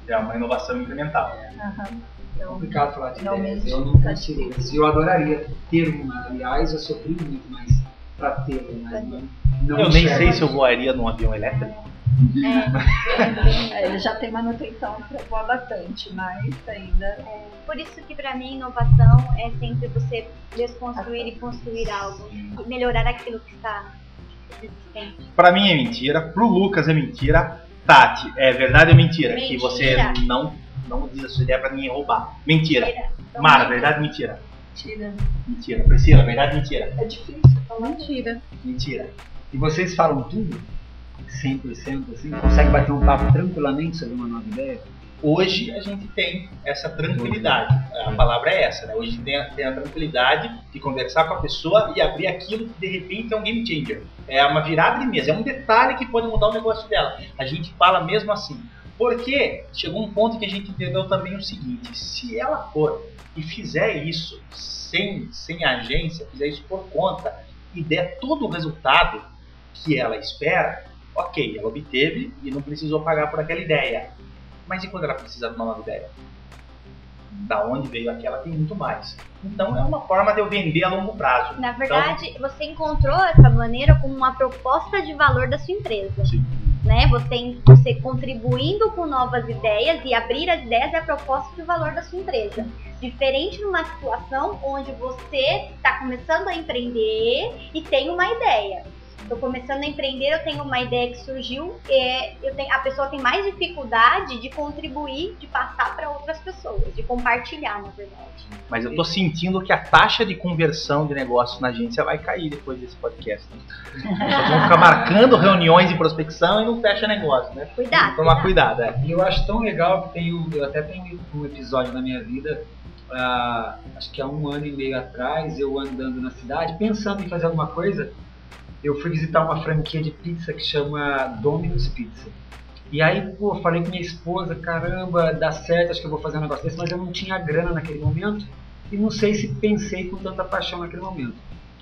Speaker 7: é uma inovação incremental.
Speaker 1: Aham. Então,
Speaker 9: complicado falar de ideias. Eu não consigo.
Speaker 1: difícil.
Speaker 9: Eu adoraria ter uma. Aliás, eu sofri muito mais pra ter, mas não, não
Speaker 7: eu nem sei se eu voaria num avião elétrico.
Speaker 1: é, (laughs) ele já tem manutenção para voar bastante, mas ainda
Speaker 10: Por isso que pra mim inovação é sempre você desconstruir e construir algo. E melhorar aquilo que está existente.
Speaker 7: Pra mim é mentira, pro Lucas é mentira. Tati, é verdade ou mentira? Que você
Speaker 10: Mentira.
Speaker 7: não, não diz a sua ideia pra ninguém roubar. Mentira.
Speaker 10: Então,
Speaker 7: Mara, verdade ou mentira?
Speaker 1: tira.
Speaker 7: Mentira. Priscila, verdade ou mentira?
Speaker 1: É difícil falar.
Speaker 8: Mentira.
Speaker 7: Mentira.
Speaker 9: E vocês falam tudo? 100% assim? Consegue bater um papo tranquilamente sobre uma nova ideia?
Speaker 7: Hoje a gente tem essa tranquilidade. A palavra é essa, né? Hoje tem a, tem a tranquilidade de conversar com a pessoa e abrir aquilo que de repente é um game changer. É uma virada de mesa, é um detalhe que pode mudar o negócio dela. A gente fala mesmo assim. Porque chegou um ponto que a gente entendeu também o seguinte: se ela for e fizer isso sem, sem agência, fizer isso por conta e der todo o resultado que ela espera, ok, ela obteve e não precisou pagar por aquela ideia. Mas e quando ela precisa de uma nova ideia? Da onde veio aquela tem muito mais. Então é uma forma de eu vender a longo prazo.
Speaker 10: Na verdade, você encontrou essa maneira como uma proposta de valor da sua empresa.
Speaker 7: Sim.
Speaker 10: Né? Você, você contribuindo com novas ideias e abrir as ideias é a proposta de valor da sua empresa. Diferente numa situação onde você está começando a empreender e tem uma ideia. Estou começando a empreender, eu tenho uma ideia que surgiu, é, eu tenho, a pessoa tem mais dificuldade de contribuir, de passar para outras pessoas, de compartilhar, na verdade.
Speaker 7: Mas eu tô sentindo que a taxa de conversão de negócio na agência vai cair depois desse podcast. Nós vamos ficar marcando reuniões de prospecção e não fecha negócio, né?
Speaker 10: Cuidado.
Speaker 7: Tomar cuidado, é.
Speaker 9: E eu acho tão legal que tem um, eu até tenho um episódio na minha vida, ah, acho que há um ano e meio atrás, eu andando na cidade, pensando em fazer alguma coisa, eu fui visitar uma franquia de pizza que chama Domino's Pizza. E aí, pô, falei com minha esposa, caramba, dá certo, acho que eu vou fazer um negócio desse, mas eu não tinha grana naquele momento e não sei se pensei com tanta paixão naquele momento.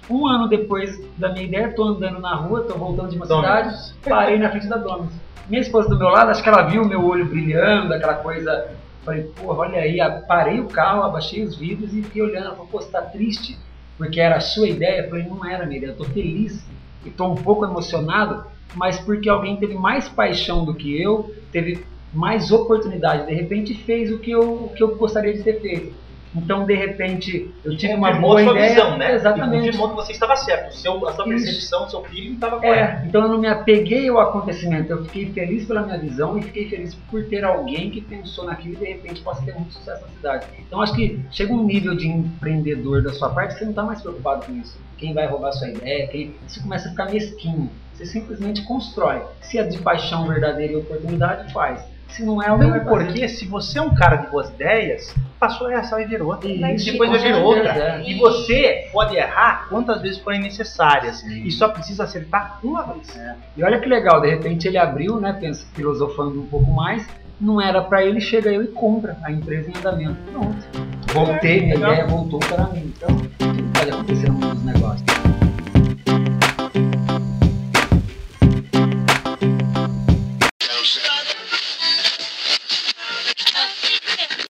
Speaker 9: Um ano depois da minha ideia, tô andando na rua, tô voltando de uma cidade, parei na frente da Domino's. Minha esposa do meu lado, acho que ela viu o meu olho brilhando, aquela coisa. Falei, pô, olha aí, parei o carro, abaixei os vidros e fiquei olhando. Ela falou, pô, você tá triste? Porque era a sua ideia? Eu falei, não era minha ideia, eu tô feliz e tô um pouco emocionado, mas porque alguém teve mais paixão do que eu, teve mais oportunidade, de repente fez o que eu, o que eu gostaria de ter feito. Então, de repente, eu tive uma
Speaker 7: Confirmou
Speaker 9: boa
Speaker 7: sua
Speaker 9: ideia.
Speaker 7: visão, né?
Speaker 9: Exatamente.
Speaker 7: confirmou que você estava certo. Seu, a sua percepção, o seu feeling estava correto.
Speaker 9: É, então eu não me apeguei ao acontecimento, eu fiquei feliz pela minha visão e fiquei feliz por ter alguém que pensou naquilo e de repente possa ter muito sucesso na cidade. Então acho que chega um nível de empreendedor da sua parte que você não está mais preocupado com isso. Quem vai roubar sua ideia, quem... isso começa a ficar mesquinho. Você simplesmente constrói. Se é de paixão verdadeira e oportunidade, faz.
Speaker 10: Se não é o
Speaker 7: Mesmo porque, se você é um cara de boas ideias, passou essa vai vir outra. E depois vai vir outra. E você pode errar quantas vezes forem necessárias. E só precisa acertar uma vez.
Speaker 10: É. E olha que legal, de repente ele abriu, né, pensa, filosofando um pouco mais, não era para ele, chega eu e compra a empresa em andamento. Pronto. Voltei, minha ideia voltou para mim. Então, tudo pode acontecer no mundo dos negócios.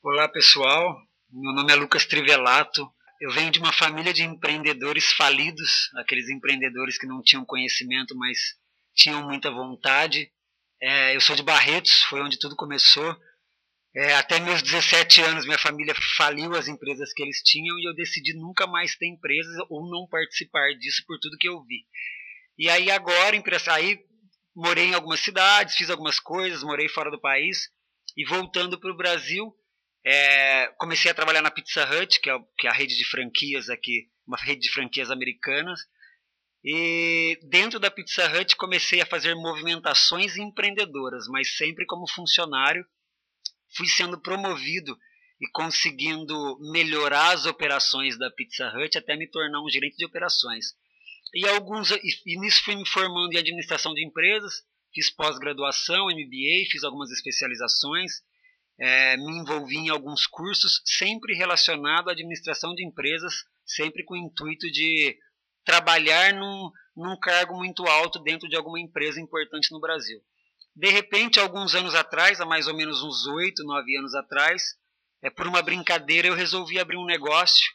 Speaker 9: Olá pessoal, meu nome é Lucas Trivelato. Eu venho de uma família de empreendedores falidos, aqueles empreendedores que não tinham conhecimento, mas tinham muita vontade. É, eu sou de Barretos, foi onde tudo começou. É, até meus 17 anos, minha família faliu as empresas que eles tinham e eu decidi nunca mais ter empresas ou não participar disso por tudo que eu vi. E aí agora, aí morei em algumas cidades, fiz algumas coisas, morei fora do país e voltando para o Brasil, é, comecei a trabalhar na Pizza Hut, que é, que é a rede de franquias aqui, uma rede de franquias americanas. E dentro da Pizza Hut comecei a fazer movimentações empreendedoras, mas sempre como funcionário. Fui sendo promovido e conseguindo melhorar as operações da Pizza Hut até me tornar um gerente de operações. E alguns e, nisso fui me formando em administração de empresas, fiz pós-graduação, MBA, fiz algumas especializações é, me envolvi em alguns cursos, sempre relacionado à administração de empresas, sempre com o intuito de trabalhar num, num cargo muito alto dentro de alguma empresa importante no Brasil. De repente, alguns anos atrás, há mais ou menos uns oito, nove anos atrás, é, por uma brincadeira eu resolvi abrir um negócio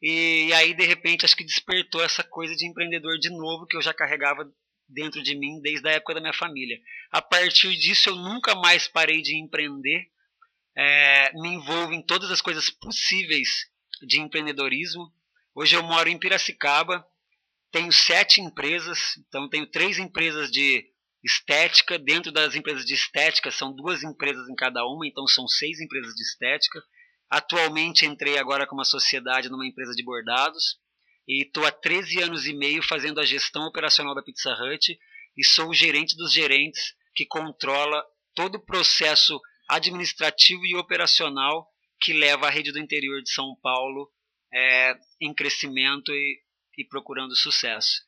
Speaker 9: e, e aí de repente acho que despertou essa coisa de empreendedor de novo que eu já carregava dentro de mim desde a época da minha família. A partir disso eu nunca mais parei de empreender, é, me envolvo em todas as coisas possíveis de empreendedorismo. Hoje eu moro em Piracicaba, tenho sete empresas, então tenho três empresas de estética. Dentro das empresas de estética são duas empresas em cada uma, então são seis empresas de estética. Atualmente entrei agora com uma sociedade numa empresa de bordados e estou há 13 anos e meio fazendo a gestão operacional da Pizza Hut e sou o gerente dos gerentes que controla todo o processo administrativo e operacional que leva a rede do interior de São Paulo é, em crescimento e, e procurando sucesso.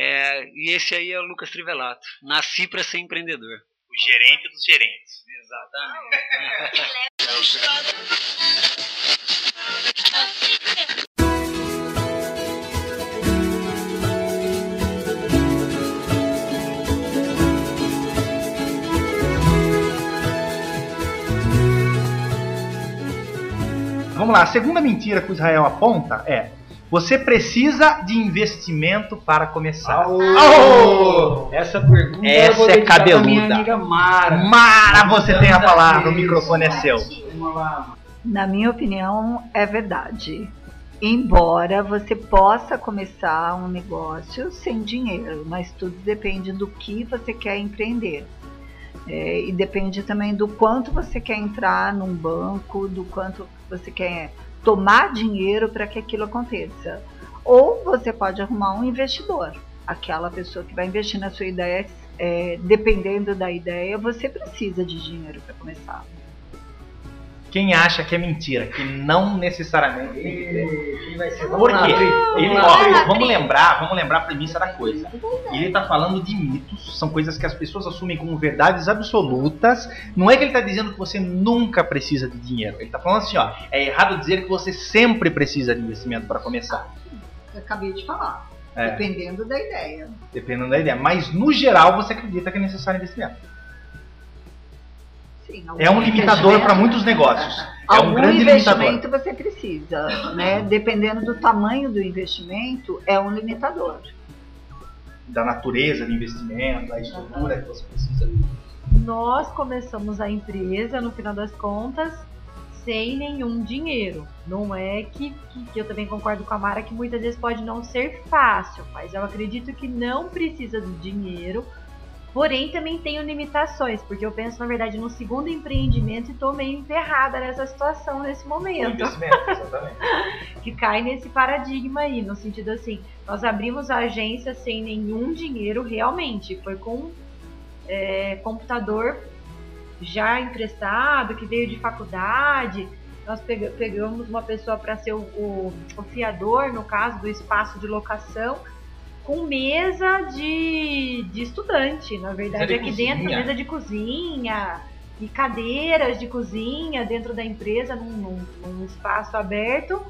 Speaker 9: É, e esse aí é o Lucas Trivelato. Nasci para ser empreendedor.
Speaker 11: O gerente dos gerentes.
Speaker 9: Exatamente.
Speaker 7: Vamos lá, a segunda mentira que o Israel aponta é: você precisa de investimento para começar.
Speaker 10: Aô! Essa pergunta
Speaker 7: Essa é cabeluda.
Speaker 10: minha amiga Mara.
Speaker 7: Mara, você tem a palavra, o microfone é seu.
Speaker 4: Na minha opinião, é verdade. Embora você possa começar um negócio sem dinheiro, mas tudo depende do que você quer empreender. É, e depende também do quanto você quer entrar num banco, do quanto você quer tomar dinheiro para que aquilo aconteça. Ou você pode arrumar um investidor, aquela pessoa que vai investir na sua ideia. É, dependendo da ideia, você precisa de dinheiro para começar.
Speaker 7: Quem acha que é mentira, que não necessariamente
Speaker 10: ser?
Speaker 7: Por
Speaker 10: Vamos
Speaker 7: quê? Ele,
Speaker 10: Vamos
Speaker 7: ó, vamos lembrar, vamos lembrar a premissa da coisa. Ele tá falando de mitos, são coisas que as pessoas assumem como verdades absolutas. Não é que ele tá dizendo que você nunca precisa de dinheiro. Ele tá falando assim, ó, é errado dizer que você sempre precisa de investimento para começar.
Speaker 4: Eu acabei de falar.
Speaker 7: É.
Speaker 4: Dependendo da ideia.
Speaker 7: Dependendo da ideia. Mas no geral você acredita que é necessário investimento.
Speaker 4: Sim,
Speaker 7: É um limitador para muitos negócios. É um
Speaker 4: Algum
Speaker 7: grande limitador.
Speaker 4: investimento você precisa, né? Dependendo do tamanho do investimento, é um limitador.
Speaker 7: Da natureza do investimento, da estrutura que você precisa.
Speaker 3: Nós começamos a empresa, no final das contas, sem nenhum dinheiro. Não é que, que, que eu também concordo com a Mara que muitas vezes pode não ser fácil, mas eu acredito que não precisa do dinheiro. Porém, também tenho limitações, porque eu penso, na verdade, no segundo empreendimento e tô meio enterrada nessa situação nesse momento.
Speaker 7: Investimento, exatamente. (laughs)
Speaker 3: que cai nesse paradigma aí, no sentido assim, nós abrimos a agência sem nenhum dinheiro realmente, foi com é, computador já emprestado, que veio de faculdade. Nós pegamos uma pessoa para ser o, o, o fiador, no caso do espaço de locação, com mesa de, de estudante. Na verdade, de aqui cozinha. dentro, mesa de cozinha e cadeiras de cozinha dentro da empresa, num, num, num espaço aberto.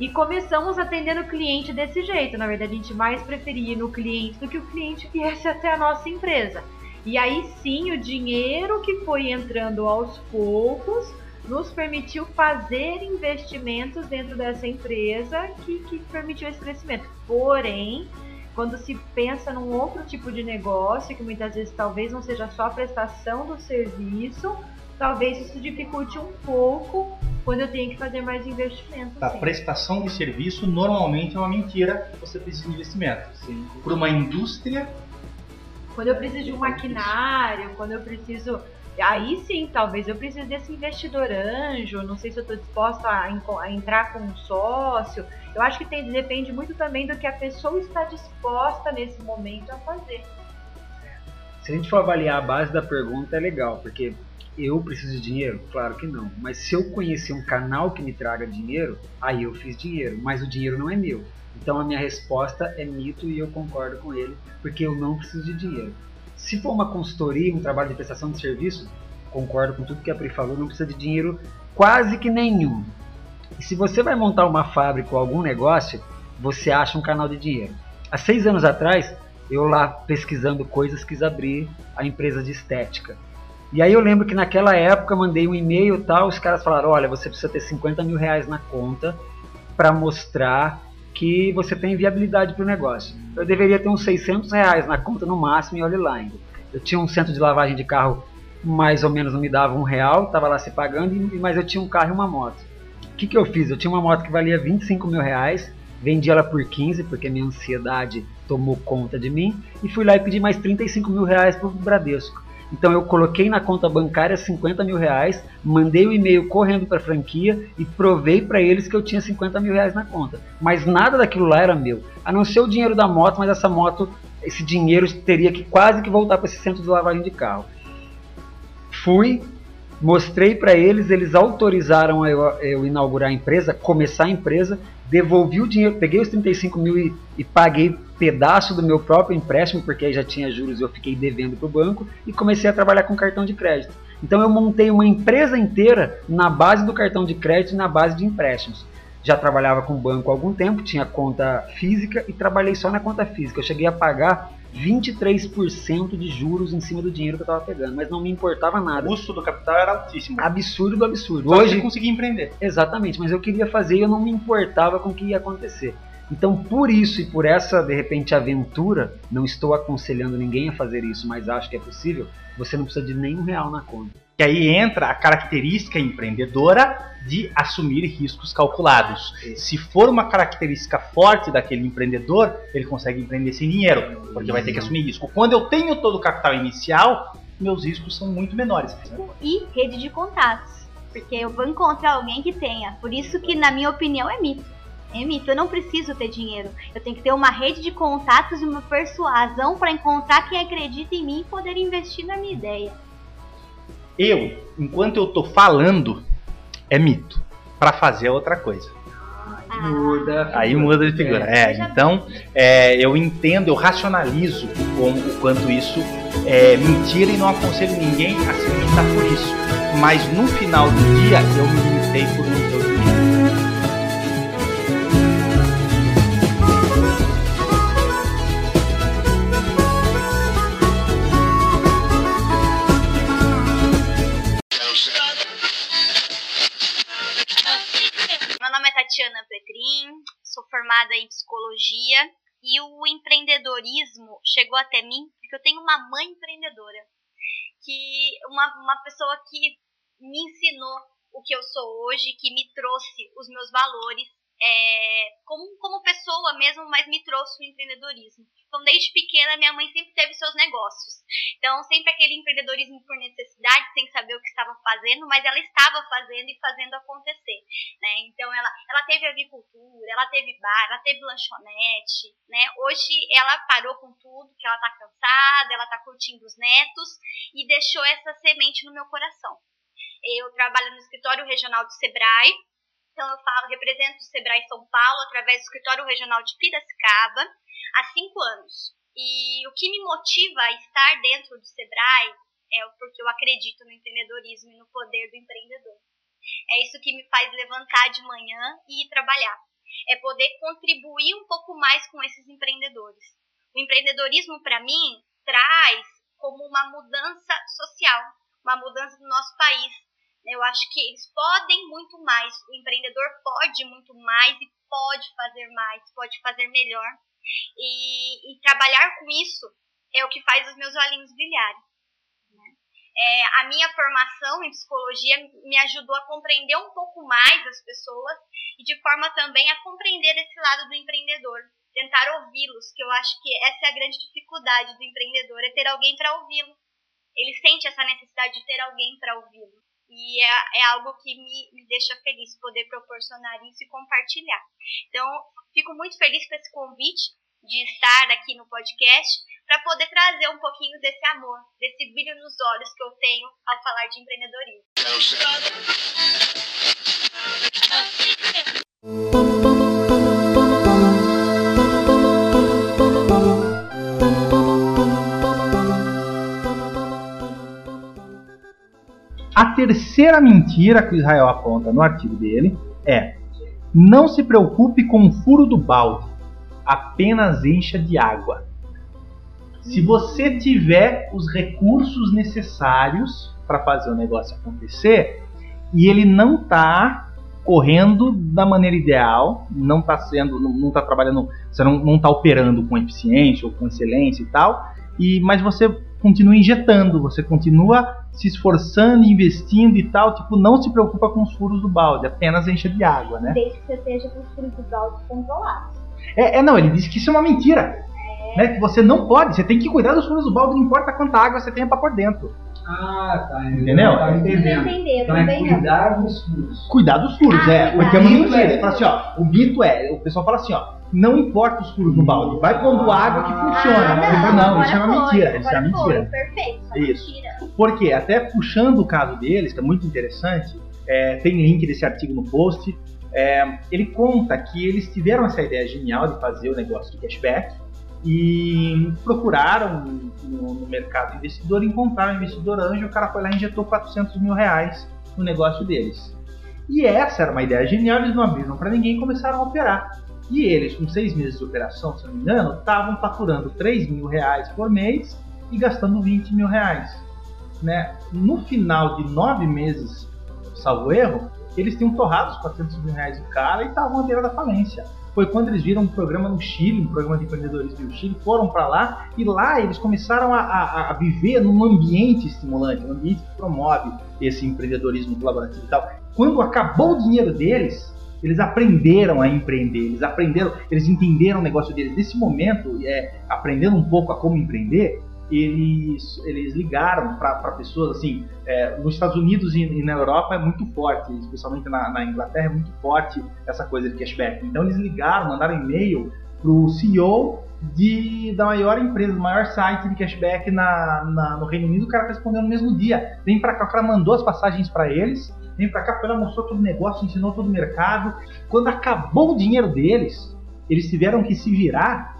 Speaker 3: E começamos atendendo o cliente desse jeito. Na verdade, a gente mais preferia no cliente do que o cliente viesse até a nossa empresa. E aí sim, o dinheiro que foi entrando aos poucos nos permitiu fazer investimentos dentro dessa empresa que, que permitiu esse crescimento. Porém, quando se pensa num outro tipo de negócio, que muitas vezes talvez não seja só a prestação do serviço, talvez isso dificulte um pouco quando eu tenho que fazer mais investimentos.
Speaker 12: A prestação de serviço normalmente é uma mentira, você precisa de investimento. Para uma indústria.
Speaker 3: Quando eu preciso de um maquinário, quando eu preciso Aí sim, talvez eu precise desse investidor anjo, não sei se eu estou disposta a, a, entrar com um sócio. Eu acho que tem, depende muito também do que a pessoa está disposta nesse momento a fazer.
Speaker 9: Se a gente for avaliar a base da pergunta, é legal, porque eu preciso de dinheiro? Claro que não. Mas se eu conhecer um canal que me traga dinheiro, aí eu fiz dinheiro. Mas o dinheiro não é meu. Então a minha resposta é mito e eu concordo com ele, porque eu não preciso de dinheiro. Se for uma consultoria, um trabalho de prestação de serviço, concordo com tudo que a Pri falou, não precisa de dinheiro quase que nenhum. E se você vai montar uma fábrica ou algum negócio, você acha um canal de dinheiro. Há seis anos atrás, eu lá pesquisando coisas quis abrir a empresa de estética. E aí eu lembro que naquela época mandei um e-mail tal, os caras falaram, olha, você precisa ter 50 mil reais na conta para mostrar que você tem viabilidade para o negócio. Eu deveria ter uns 600 reais na conta no máximo e olhe lá ainda. Eu tinha um centro de lavagem de carro mais ou menos não me dava um real, estava lá se pagando, mas eu tinha um carro e uma moto. O que, que eu fiz? Eu tinha uma moto que valia 25 mil reais, vendi ela por 15 porque minha ansiedade tomou conta de mim e fui lá e pedi mais 35 mil reais para o Bradesco. Então eu coloquei na conta bancária 50 mil reais, mandei o um e-mail correndo para a franquia e provei para eles que eu tinha 50 mil reais na conta. Mas nada daquilo lá era meu, a não ser o dinheiro da moto, mas essa moto, esse dinheiro teria que quase que voltar para esse centro de lavagem de carro. Fui, mostrei para eles, eles autorizaram eu, eu inaugurar a empresa, começar a empresa, devolvi o dinheiro, peguei os 35 mil e, e paguei pedaço do meu próprio empréstimo, porque aí já tinha juros e eu fiquei devendo para o banco, e comecei a trabalhar com cartão de crédito. Então eu montei uma empresa inteira na base do cartão de crédito e na base de empréstimos. Já trabalhava com banco há algum tempo, tinha conta física e trabalhei só na conta física. Eu cheguei a pagar 23% de juros em cima do dinheiro que eu estava pegando, mas não me importava nada.
Speaker 12: O custo do capital era altíssimo.
Speaker 9: Absurdo do absurdo.
Speaker 12: Só Hoje eu consegui empreender.
Speaker 9: Exatamente, mas eu queria fazer e eu não me importava com o que ia acontecer. Então, por isso e por essa, de repente, aventura, não estou aconselhando ninguém a fazer isso, mas acho que é possível, você não precisa de nenhum real na conta.
Speaker 12: E aí entra a característica empreendedora de assumir riscos calculados. Se for uma característica forte daquele empreendedor, ele consegue empreender sem dinheiro, porque vai ter que assumir risco. Quando eu tenho todo o capital inicial, meus riscos são muito menores.
Speaker 10: E rede de contatos, porque eu vou encontrar alguém que tenha. Por isso que, na minha opinião, é mito. É mito, eu não preciso ter dinheiro. Eu tenho que ter uma rede de contatos e uma persuasão para encontrar quem acredita em mim e poder investir na minha ideia.
Speaker 12: Eu, enquanto eu tô falando, é mito. Para fazer é outra coisa.
Speaker 9: Ah, muda.
Speaker 12: Aí muda de figura. É, é então é, eu entendo, eu racionalizo o, o quanto isso é mentira e não aconselho ninguém a se limitar por isso. Mas no final do dia eu me limitei por um
Speaker 10: formada em psicologia e o empreendedorismo chegou até mim porque eu tenho uma mãe empreendedora, que uma, uma pessoa que me ensinou o que eu sou hoje, que me trouxe os meus valores é, como, como pessoa mesmo, mas me trouxe o empreendedorismo. Então, desde pequena, minha mãe sempre teve seus negócios. Então, sempre aquele empreendedorismo por necessidade, sem saber o que estava fazendo, mas ela estava fazendo e fazendo acontecer, né? Então, ela, ela teve agricultura, ela teve bar, ela teve lanchonete, né? Hoje, ela parou com tudo, que ela está cansada, ela está curtindo os netos e deixou essa semente no meu coração. Eu trabalho no escritório regional do Sebrae, então eu falo, represento o Sebrae São Paulo através do escritório regional de Piracicaba há cinco anos. E o que me motiva a estar dentro do Sebrae é porque eu acredito no empreendedorismo e no poder do empreendedor. É isso que me faz levantar de manhã e ir trabalhar. É poder contribuir um pouco mais com esses empreendedores. O empreendedorismo, para mim, traz como uma mudança social, uma mudança do nosso país. Eu acho que eles podem muito mais, o empreendedor pode muito mais e pode fazer mais, pode fazer melhor. E, e trabalhar com isso é o que faz os meus olhinhos brilharem. Né? É, a minha formação em psicologia me ajudou a compreender um pouco mais as pessoas e de forma também a compreender esse lado do empreendedor, tentar ouvi-los, que eu acho que essa é a grande dificuldade do empreendedor, é ter alguém para ouvi-lo. Ele sente essa necessidade de ter alguém para ouvi-lo. E é, é, algo que me, me deixa feliz poder proporcionar isso e compartilhar. Então, Fico muito feliz com esse convite de estar aqui no podcast para poder trazer um pouquinho desse amor, desse brilho nos olhos que eu tenho ao falar de empreendedorismo.
Speaker 7: A terceira mentira que Israel aponta no artigo dele é não se preocupe com o furo do balde, apenas encha de água. Se você tiver os recursos necessários para fazer o negócio acontecer e ele não está correndo da maneira ideal, não está sendo, não está trabalhando, você não está operando com eficiência ou com excelência e tal, e mas você continua injetando, você continua se esforçando, investindo e tal, tipo, não se preocupa com os furos do balde, apenas enche de água, né?
Speaker 10: Desde que você esteja com os furos do balde controlados.
Speaker 7: É, é, não, ele disse que isso é uma mentira. É. Né, que você não pode, você tem que cuidar dos furos do balde, não importa quanta água você tenha pra pôr dentro.
Speaker 9: Ah, tá.
Speaker 7: Entendeu?
Speaker 9: Tá entendendo.
Speaker 10: Então é
Speaker 9: cuidar dos furos.
Speaker 7: Cuidar dos furos,
Speaker 10: ah,
Speaker 7: é. Porque é
Speaker 10: uma
Speaker 7: mentira. Ele fala assim, ó, o mito é, o pessoal fala assim, ó, não importa os furos no balde, vai pondo água que funciona.
Speaker 10: Ah,
Speaker 7: não, não, isso é uma mentira. Isso é uma mentira.
Speaker 10: Perfeito.
Speaker 7: Isso.
Speaker 10: Mentira.
Speaker 7: Porque até puxando o caso deles, que é muito interessante, é, tem link desse artigo no post. É, ele conta que eles tiveram essa ideia genial de fazer o negócio de cashback e procuraram no, no mercado investidor, encontraram um investidor anjo, o cara foi lá e injetou 400 mil reais no negócio deles. E essa era uma ideia genial, eles não abriram para ninguém e começaram a operar. E eles, com seis meses de operação, se não me engano, estavam faturando 3 mil reais por mês e gastando 20 mil reais né, no final de nove meses, salvo erro, eles tinham torrado os 400 mil reais do cara e estavam à beira da falência. Foi quando eles viram um programa no Chile, um programa de empreendedorismo no Chile, foram para lá e lá eles começaram a, a, a, viver num ambiente estimulante, um ambiente que promove esse empreendedorismo colaborativo e tal. Quando acabou o dinheiro deles, eles aprenderam a empreender, eles aprenderam, eles entenderam o negócio deles. Nesse momento, é, aprendendo um pouco a como empreender, eles, eles ligaram para pessoas assim, é, nos Estados Unidos e, e, na Europa é muito forte, especialmente na, na, Inglaterra é muito forte essa coisa de cashback. Então eles ligaram, mandaram e-mail para o CEO de, da maior empresa, do maior site de cashback na, na, no Reino Unido, o cara respondeu no mesmo dia. Vem para cá, o cara mandou as passagens para eles, vem para cá, ela mostrou todo o negócio, ensinou todo o mercado. Quando acabou o dinheiro deles, eles tiveram que se virar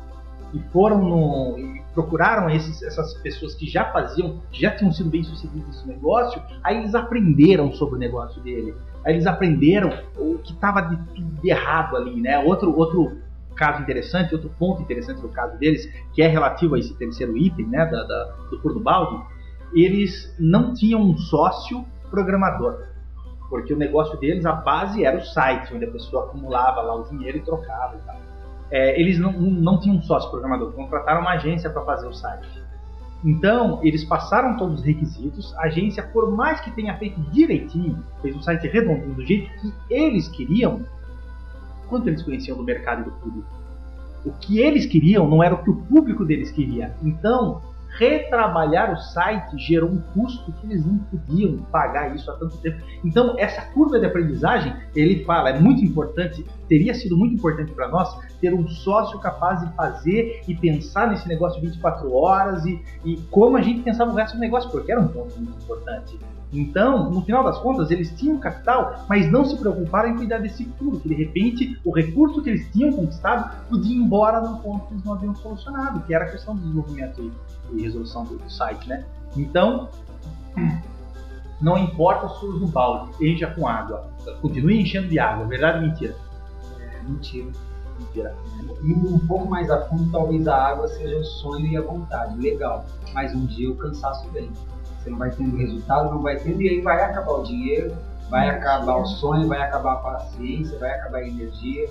Speaker 7: e foram no procuraram esses, essas pessoas que já faziam, já tinham sido bem sucedidos nesse negócio, aí eles aprenderam sobre o negócio dele. Aí eles aprenderam o que estava de, de errado ali, né? Outro, outro caso interessante, outro ponto interessante do caso deles, que é relativo a esse terceiro item, né, da, da do furo balde, eles não tinham um sócio programador. Porque o negócio deles, a base era o site, onde a pessoa acumulava lá o dinheiro e trocava e tal é, eles não, não tinham um sócio programador, contrataram uma agência para fazer o site. Então, eles passaram todos os requisitos, a agência, por mais que tenha feito direitinho, fez um site redondinho do jeito que eles queriam, quanto eles conheciam do mercado e do público? O que eles queriam não era o que o público deles queria. Então, retrabalhar o site gerou um custo que eles não podiam pagar isso há tanto tempo. Então, essa curva de aprendizagem, ele fala, é muito importante, teria sido muito importante para nós ter um sócio capaz de fazer e pensar nesse negócio 24 horas e, e como a gente pensava o resto do negócio, porque era um ponto muito importante. Então, no final das contas, eles tinham capital, mas não se preocuparam em cuidar desse futuro, que de repente o recurso que eles tinham conquistado podia ir embora num ponto que eles não haviam solucionado, que era a questão do desenvolvimento e, e resolução do, do, site, né? Então, não importa os furos do balde, encha com água. Continue enchendo de água, verdade ou mentira?
Speaker 9: É, mentira. Mentira. E um pouco mais a fundo, talvez a água seja o sonho e a vontade. Legal. Mas um dia o cansaço vem você não vai tendo resultado, não vai tendo, e aí vai acabar o dinheiro, vai acabar o sonho, vai acabar a paciência, vai acabar a energia,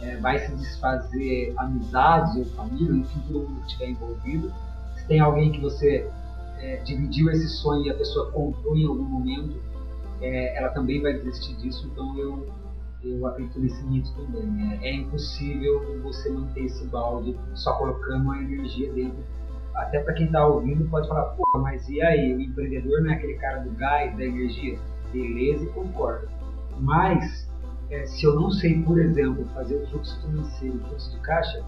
Speaker 9: é, vai se desfazer amizades ou família, enfim, todo mundo que estiver envolvido. Se tem alguém que você é, dividiu esse sonho e a pessoa comprou em algum momento, é, ela também vai desistir disso, então eu, eu acredito nesse mito também. Né? É impossível você manter esse balde só colocando uma energia dentro até para quem está ouvindo pode falar, pô, mas e aí, o empreendedor não é aquele cara do gás, da energia? Beleza concordo. Mas, é, se eu não sei, por exemplo, fazer o fluxo financeiro, o fluxo de caixa,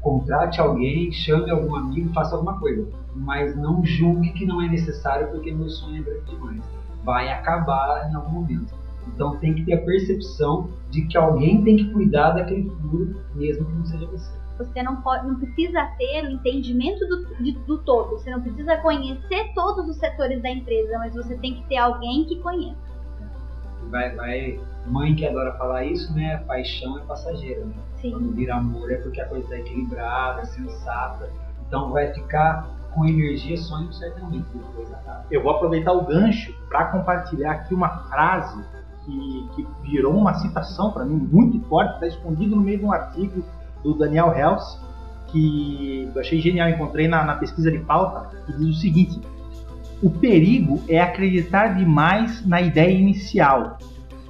Speaker 9: contrate alguém, chame algum amigo, faça alguma coisa. Mas não julgue que não é necessário porque meu sonho é grande demais. Vai acabar em algum momento. Então tem que ter a percepção de que alguém tem que cuidar daquele futuro, mesmo que não seja você.
Speaker 10: Você não, pode, não precisa ter o entendimento do, de, do todo. Você não precisa conhecer todos os setores da empresa, mas você tem que ter alguém que conheça.
Speaker 9: Vai, vai, mãe que adora falar isso, né? Paixão é passageira, né?
Speaker 10: Sim.
Speaker 9: Quando vira amor é porque a coisa está equilibrada, sensata. Então vai ficar com energia só em um certo momento depois acaba.
Speaker 7: Eu vou aproveitar o gancho para compartilhar aqui uma frase que, que virou uma citação para mim muito forte, está escondido no meio de um artigo do Daniel Hells, que eu achei genial, encontrei na, na pesquisa de pauta, que diz o seguinte: o perigo é acreditar demais na ideia inicial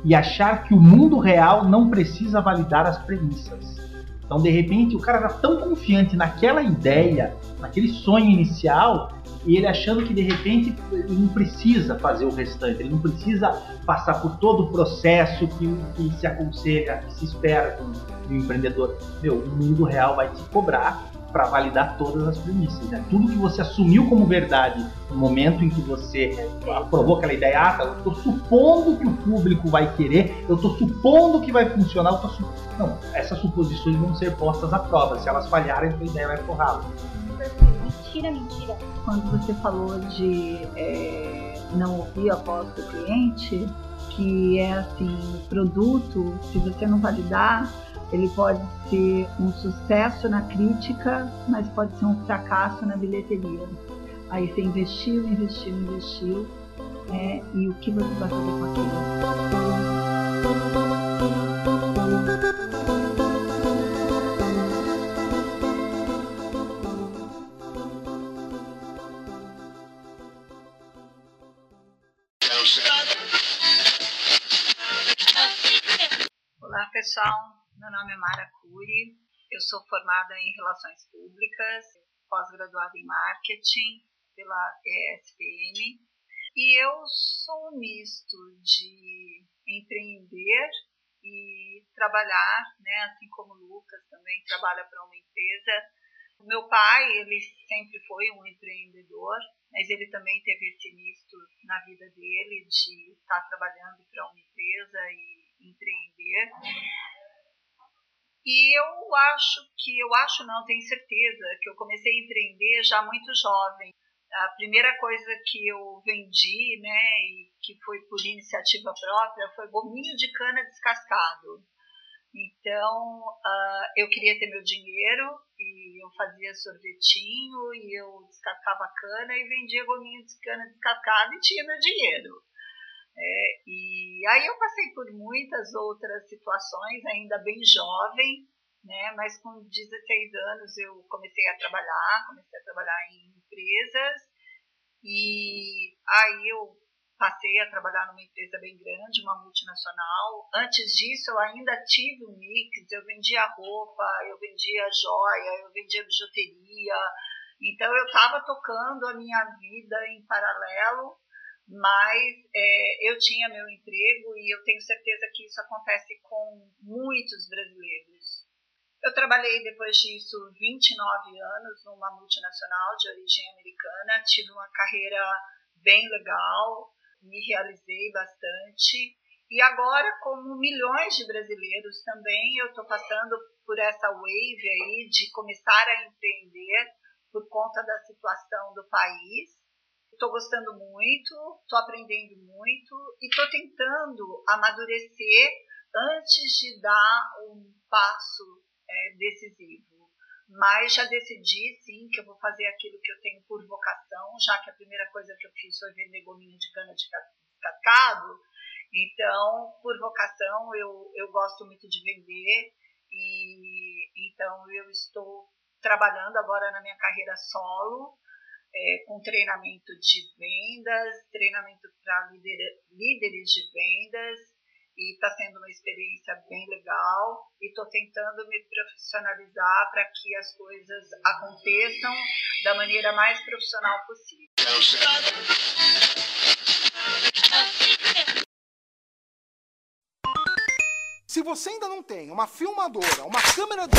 Speaker 7: e achar que o mundo real não precisa validar as premissas. Então, de repente, o cara era tão confiante naquela ideia, naquele sonho inicial, e ele achando que de repente ele não precisa fazer o restante, ele não precisa passar por todo o processo que, que se aconselha, que se espera do, empreendedor. Meu, o mundo real vai te cobrar para validar todas as premissas. Né? Tudo que você assumiu como verdade no momento em que você aprovou aquela ideia, ah, tá, eu estou supondo que o público vai querer, eu estou supondo que vai funcionar, eu tô su... não, essas suposições vão ser postas à prova. Se elas falharem, a ideia vai forrar
Speaker 10: mentira, mentira.
Speaker 13: Quando você falou de é, não ouvir a voz do cliente, que é assim, produto, se você não validar, ele pode ser um sucesso na crítica, mas pode ser um fracasso na bilheteria. Aí você investiu, investiu, investiu, é, e o que você vai fazer com aquilo?
Speaker 4: Mara Cury, eu sou formada em Relações Públicas, pós-graduada em Marketing pela ESPM e eu sou um misto de empreender e trabalhar, né, assim como o Lucas também trabalha para uma empresa. O meu pai, ele sempre foi um empreendedor, mas ele também teve esse misto na vida dele de estar trabalhando para uma empresa e empreender. E eu acho que, eu acho não, tenho certeza, que eu comecei a empreender já muito jovem. A primeira coisa que eu vendi, né, e que foi por iniciativa própria, foi gominho de cana descascado. Então, uh, eu queria ter meu dinheiro e eu fazia sorvetinho e eu descascava cana e vendia gominho de cana descascado e tinha meu dinheiro. É, e aí eu passei por muitas outras situações, ainda bem jovem, né? Mas com 16 anos eu comecei a trabalhar, comecei a trabalhar em empresas e aí eu passei a trabalhar numa empresa bem grande, uma multinacional. Antes disso eu ainda tive um mix, eu vendia roupa, eu vendia joia, eu vendia bijuteria, Então eu estava tocando a minha vida em paralelo, mas é, eu tinha meu emprego e eu tenho certeza que isso acontece com muitos brasileiros. Eu trabalhei depois disso 29 anos numa multinacional de origem americana, tive uma carreira bem legal, me realizei bastante. E agora, como milhões de brasileiros também, eu estou passando por essa wave aí de começar a empreender por conta da situação do país. Estou gostando muito, estou aprendendo muito e estou tentando amadurecer antes de dar um passo é, decisivo. Mas já decidi, sim, que eu vou fazer aquilo que eu tenho por vocação, já que a primeira coisa que eu fiz foi vender gominho de cana de descascado. Então, por vocação, eu, eu gosto muito de vender e então eu estou trabalhando agora na minha carreira solo, é, com treinamento de vendas, treinamento para líderes de vendas, e está sendo uma experiência bem legal e estou tentando me profissionalizar para que as coisas aconteçam da maneira mais profissional possível.
Speaker 14: Se você ainda não tem uma filmadora, uma câmera de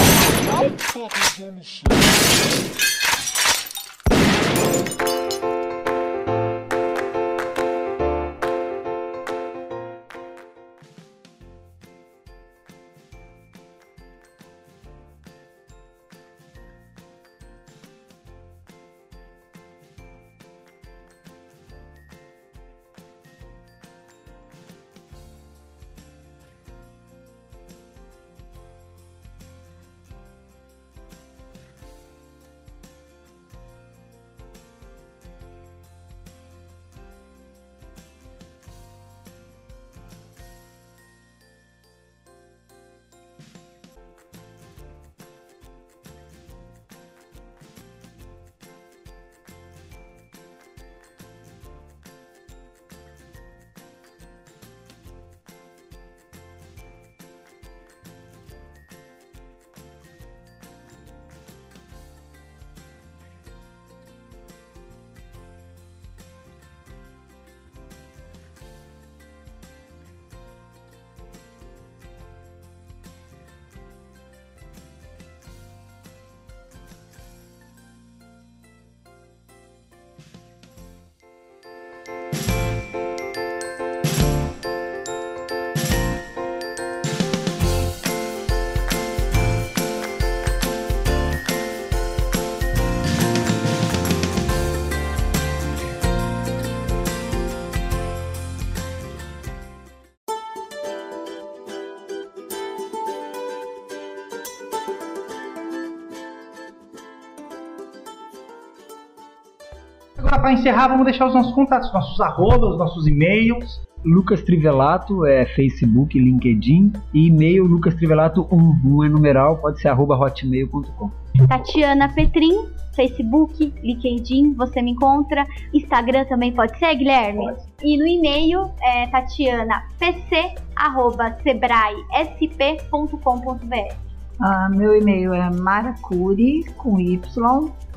Speaker 12: para encerrar, vamos deixar os nossos contatos, nossos arrobas, nossos e-mails.
Speaker 9: Lucas Trivelato é Facebook, LinkedIn e e-mail lucastrivelato1, não é numeral, pode ser arroba hotmail.com.
Speaker 10: Tatiana Petrin, Facebook, LinkedIn, você me encontra. Instagram também pode ser, Guilherme?
Speaker 12: Pode.
Speaker 10: E no e-mail é tatianapc.sebraesp.com.br.
Speaker 1: Ah, meu e-mail é maracuri com y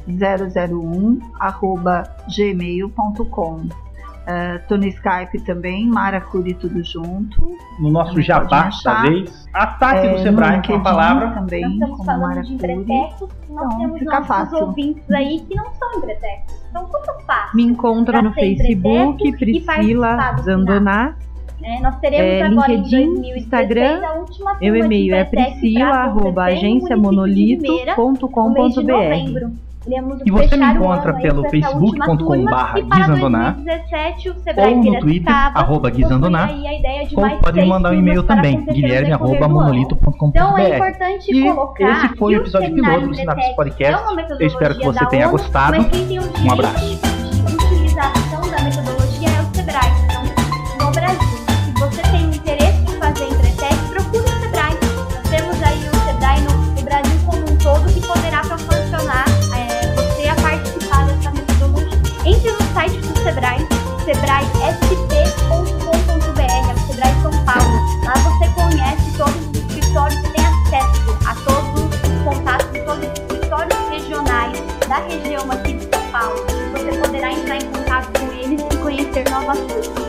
Speaker 1: 001 arroba gmail.com. Uh, tô no Skype também, Maracuri tudo junto.
Speaker 12: No nosso jabá
Speaker 1: pode me
Speaker 12: da
Speaker 1: achar.
Speaker 12: vez. A Tati
Speaker 1: É,
Speaker 12: do Sebrae, com a palavra.
Speaker 1: também,
Speaker 10: Nós estamos falando de
Speaker 1: Maracuri.
Speaker 10: entretecos, nós
Speaker 1: Então,
Speaker 10: temos
Speaker 1: fica
Speaker 10: nossos
Speaker 1: fácil.
Speaker 10: ouvintes aí que não são entretecos. Então, como fácil?
Speaker 15: Me encontra no Facebook, Priscila
Speaker 10: do
Speaker 15: Zandoná.
Speaker 10: né? Nós teremos
Speaker 15: É,
Speaker 10: agora
Speaker 15: LinkedIn,
Speaker 10: em 2016
Speaker 15: Instagram,
Speaker 10: a última
Speaker 15: Meu
Speaker 10: de
Speaker 15: e-mail é
Speaker 10: Entretec Iremos
Speaker 12: E você me encontra pelo
Speaker 10: com essa última
Speaker 12: facebook.com
Speaker 10: turma,
Speaker 12: barra
Speaker 10: para
Speaker 12: Guizandoná,
Speaker 10: 2017 o Sebrae
Speaker 12: ou no Twitter, arroba
Speaker 10: de
Speaker 12: ou pode mandar um e-mail também, guilherme arroba monolito.com.br.
Speaker 10: Então é importante
Speaker 12: E
Speaker 10: colocar
Speaker 12: esse foi o episódio piloto do Sinapse
Speaker 10: Entretec
Speaker 12: Podcast.
Speaker 10: é
Speaker 12: Eu espero que você tenha gostado. Um abraço.
Speaker 10: Sebrae, sebraesp.com.br, é o Sebrae São Paulo. Lá você conhece todos os escritórios e tem acesso a todos os contatos de todos os escritórios regionais da região aqui
Speaker 3: de
Speaker 10: São Paulo. Você poderá entrar em contato com eles e conhecer novas coisas.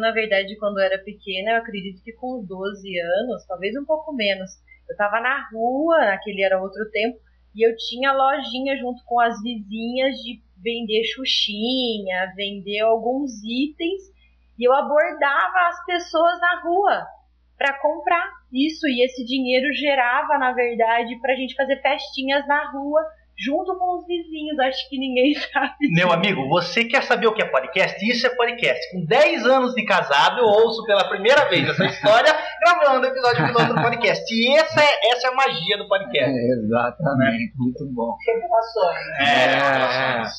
Speaker 3: Na verdade, quando eu era pequena, eu acredito que com 12 anos, talvez um pouco menos, eu tava na rua, aquele era outro tempo, e eu tinha lojinha junto com as vizinhas de vender xuxinha, vender alguns itens, e eu abordava as pessoas na rua para comprar isso, e esse dinheiro gerava, na verdade, pra gente fazer festinhas na rua junto com os vizinhos. Acho que ninguém (laughs) sabe.
Speaker 7: Meu amigo, você quer saber o que é podcast? Isso é podcast. Com 10 anos de casado, eu ouço pela primeira vez essa história (laughs) gravando o episódio piloto do podcast. E essa é, essa é a magia do podcast.
Speaker 9: É, exatamente, muito bom.
Speaker 4: Revelações.
Speaker 7: É,